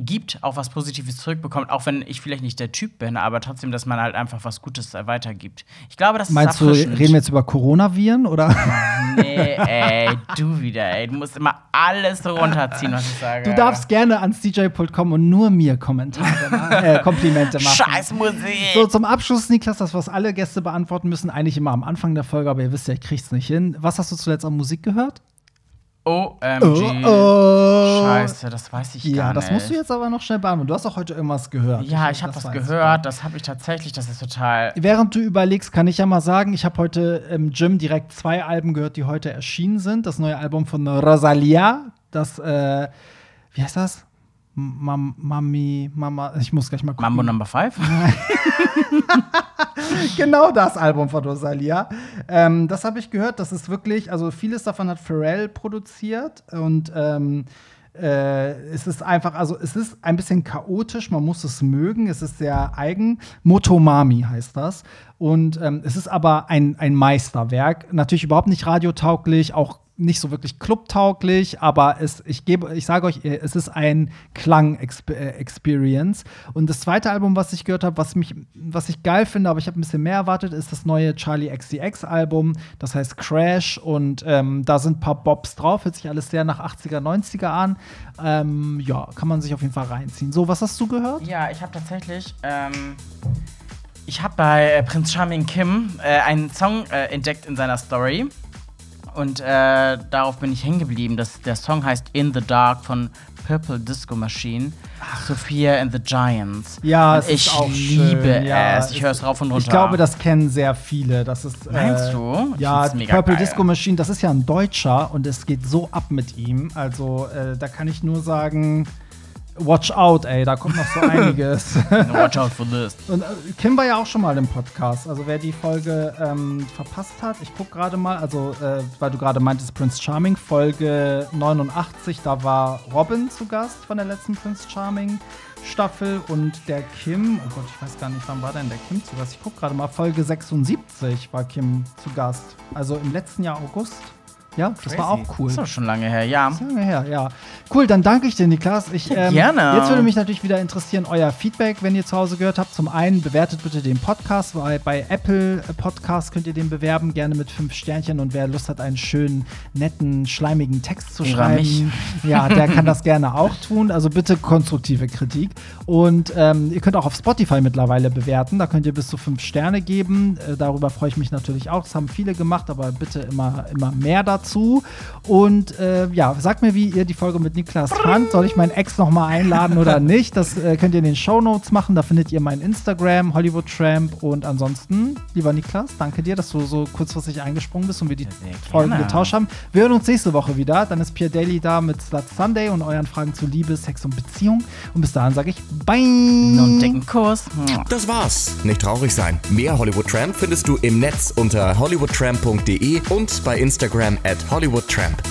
gibt, auch was Positives zurückbekommt, auch wenn ich vielleicht nicht der Typ bin, aber trotzdem, dass man halt einfach was Gutes weitergibt. Ich glaube, das Meinst ist du, erfrischend. reden wir jetzt über Coronaviren oder? Nee, ey, du wieder, ey. Du musst immer alles runterziehen, was ich sage. Du darfst gerne ans DJ-Pult kommen und nur mir Kommentare, äh, Komplimente machen. Scheiß Musik. So, zum Abschluss, Niklas, das, was alle Gäste beantworten müssen, eigentlich immer am Anfang der Folge, aber ihr wisst ja, ich krieg's nicht hin. Was hast du zuletzt an Musik gehört? OMG. oh. Scheiße, das weiß ich Ja, gar das nicht. musst du jetzt aber noch schnell beantworten. Du hast auch heute irgendwas gehört. Ja, ich habe das was gehört, das habe ich tatsächlich, das ist total. Während du überlegst, kann ich ja mal sagen, ich habe heute im Gym direkt zwei Alben gehört, die heute erschienen sind. Das neue Album von Rosalia, das, äh, wie heißt das? Mam Mami, Mama, ich muss gleich mal gucken. Mambo Number 5? genau das Album von Rosalia. Ähm, das habe ich gehört. Das ist wirklich, also vieles davon hat Pharrell produziert und ähm, äh, es ist einfach, also es ist ein bisschen chaotisch, man muss es mögen, es ist sehr eigen. Motomami heißt das. Und ähm, es ist aber ein, ein Meisterwerk. Natürlich überhaupt nicht radiotauglich, auch nicht so wirklich clubtauglich, aber es, ich gebe, ich sage euch, es ist ein Klang-Experience. Und das zweite Album, was ich gehört habe, was mich, was ich geil finde, aber ich habe ein bisschen mehr erwartet, ist das neue Charlie XCX-Album. Das heißt Crash und ähm, da sind ein paar Bobs drauf. Hört sich alles sehr nach 80er, 90er an. Ähm, ja, kann man sich auf jeden Fall reinziehen. So, was hast du gehört? Ja, ich habe tatsächlich. Ähm, ich habe bei äh, Prinz Charming Kim äh, einen Song äh, entdeckt in seiner Story. Und äh, darauf bin ich hängen geblieben. Das, der Song heißt In the Dark von Purple Disco Machine. Sophia and the Giants. Ja, es ich ist auch liebe. Ja, es. Ich höre es rauf und runter. Ich glaube, das kennen sehr viele. Das ist, äh, Meinst du? Ich Ja, Purple geil. Disco Machine, das ist ja ein Deutscher und es geht so ab mit ihm. Also, äh, da kann ich nur sagen, watch out, ey, da kommt noch so einiges. Watch out for this. Und äh, Kim war ja auch schon mal im Podcast. Also wer die Folge ähm, verpasst hat, ich gucke gerade mal, also äh, weil du gerade meintest Prince Charming, Folge 89, da war Robin zu Gast von der letzten Prince Charming Staffel und der Kim, oh Gott, ich weiß gar nicht, wann war denn der Kim zu Gast? Ich gucke gerade mal, Folge 76 war Kim zu Gast. Also im letzten Jahr August. Ja, das war auch cool. Das ist doch schon lange her, ja. Das ist lange her, ja. Cool, dann danke ich dir, Niklas. Ich, ähm, gerne. Jetzt würde mich natürlich wieder interessieren, euer Feedback, wenn ihr zu Hause gehört habt. Zum einen bewertet bitte den Podcast, weil bei Apple Podcast könnt ihr den bewerben, gerne mit fünf Sternchen. Und wer Lust hat, einen schönen, netten, schleimigen Text zu schreiben, ja, der kann das gerne auch tun. Also bitte konstruktive Kritik. Und ähm, ihr könnt auch auf Spotify mittlerweile bewerten. Da könnt ihr bis zu fünf Sterne geben. Äh, darüber freue ich mich natürlich auch. Das haben viele gemacht, aber bitte immer, immer mehr dazu. Und äh, ja, sagt mir, wie ihr die Folge mit Niklas fand. Soll ich meinen Ex noch mal einladen oder nicht? Das äh, könnt ihr in den Shownotes machen. Da findet ihr mein Instagram, Hollywood Tramp. Und ansonsten, lieber Niklas, danke dir, dass du so kurzfristig eingesprungen bist und wir die Folgen getauscht haben. Wir hören uns nächste Woche wieder. Dann ist Pierre Daly da mit Slut Sunday und euren Fragen zu Liebe, Sex und Beziehung. Und bis dahin sage ich Bye. Nur einen dicken Kuss. Das war's. Nicht traurig sein. Mehr Hollywood Tramp findest du im Netz unter hollywoodtramp.de und bei Instagram at at Hollywood Tramp.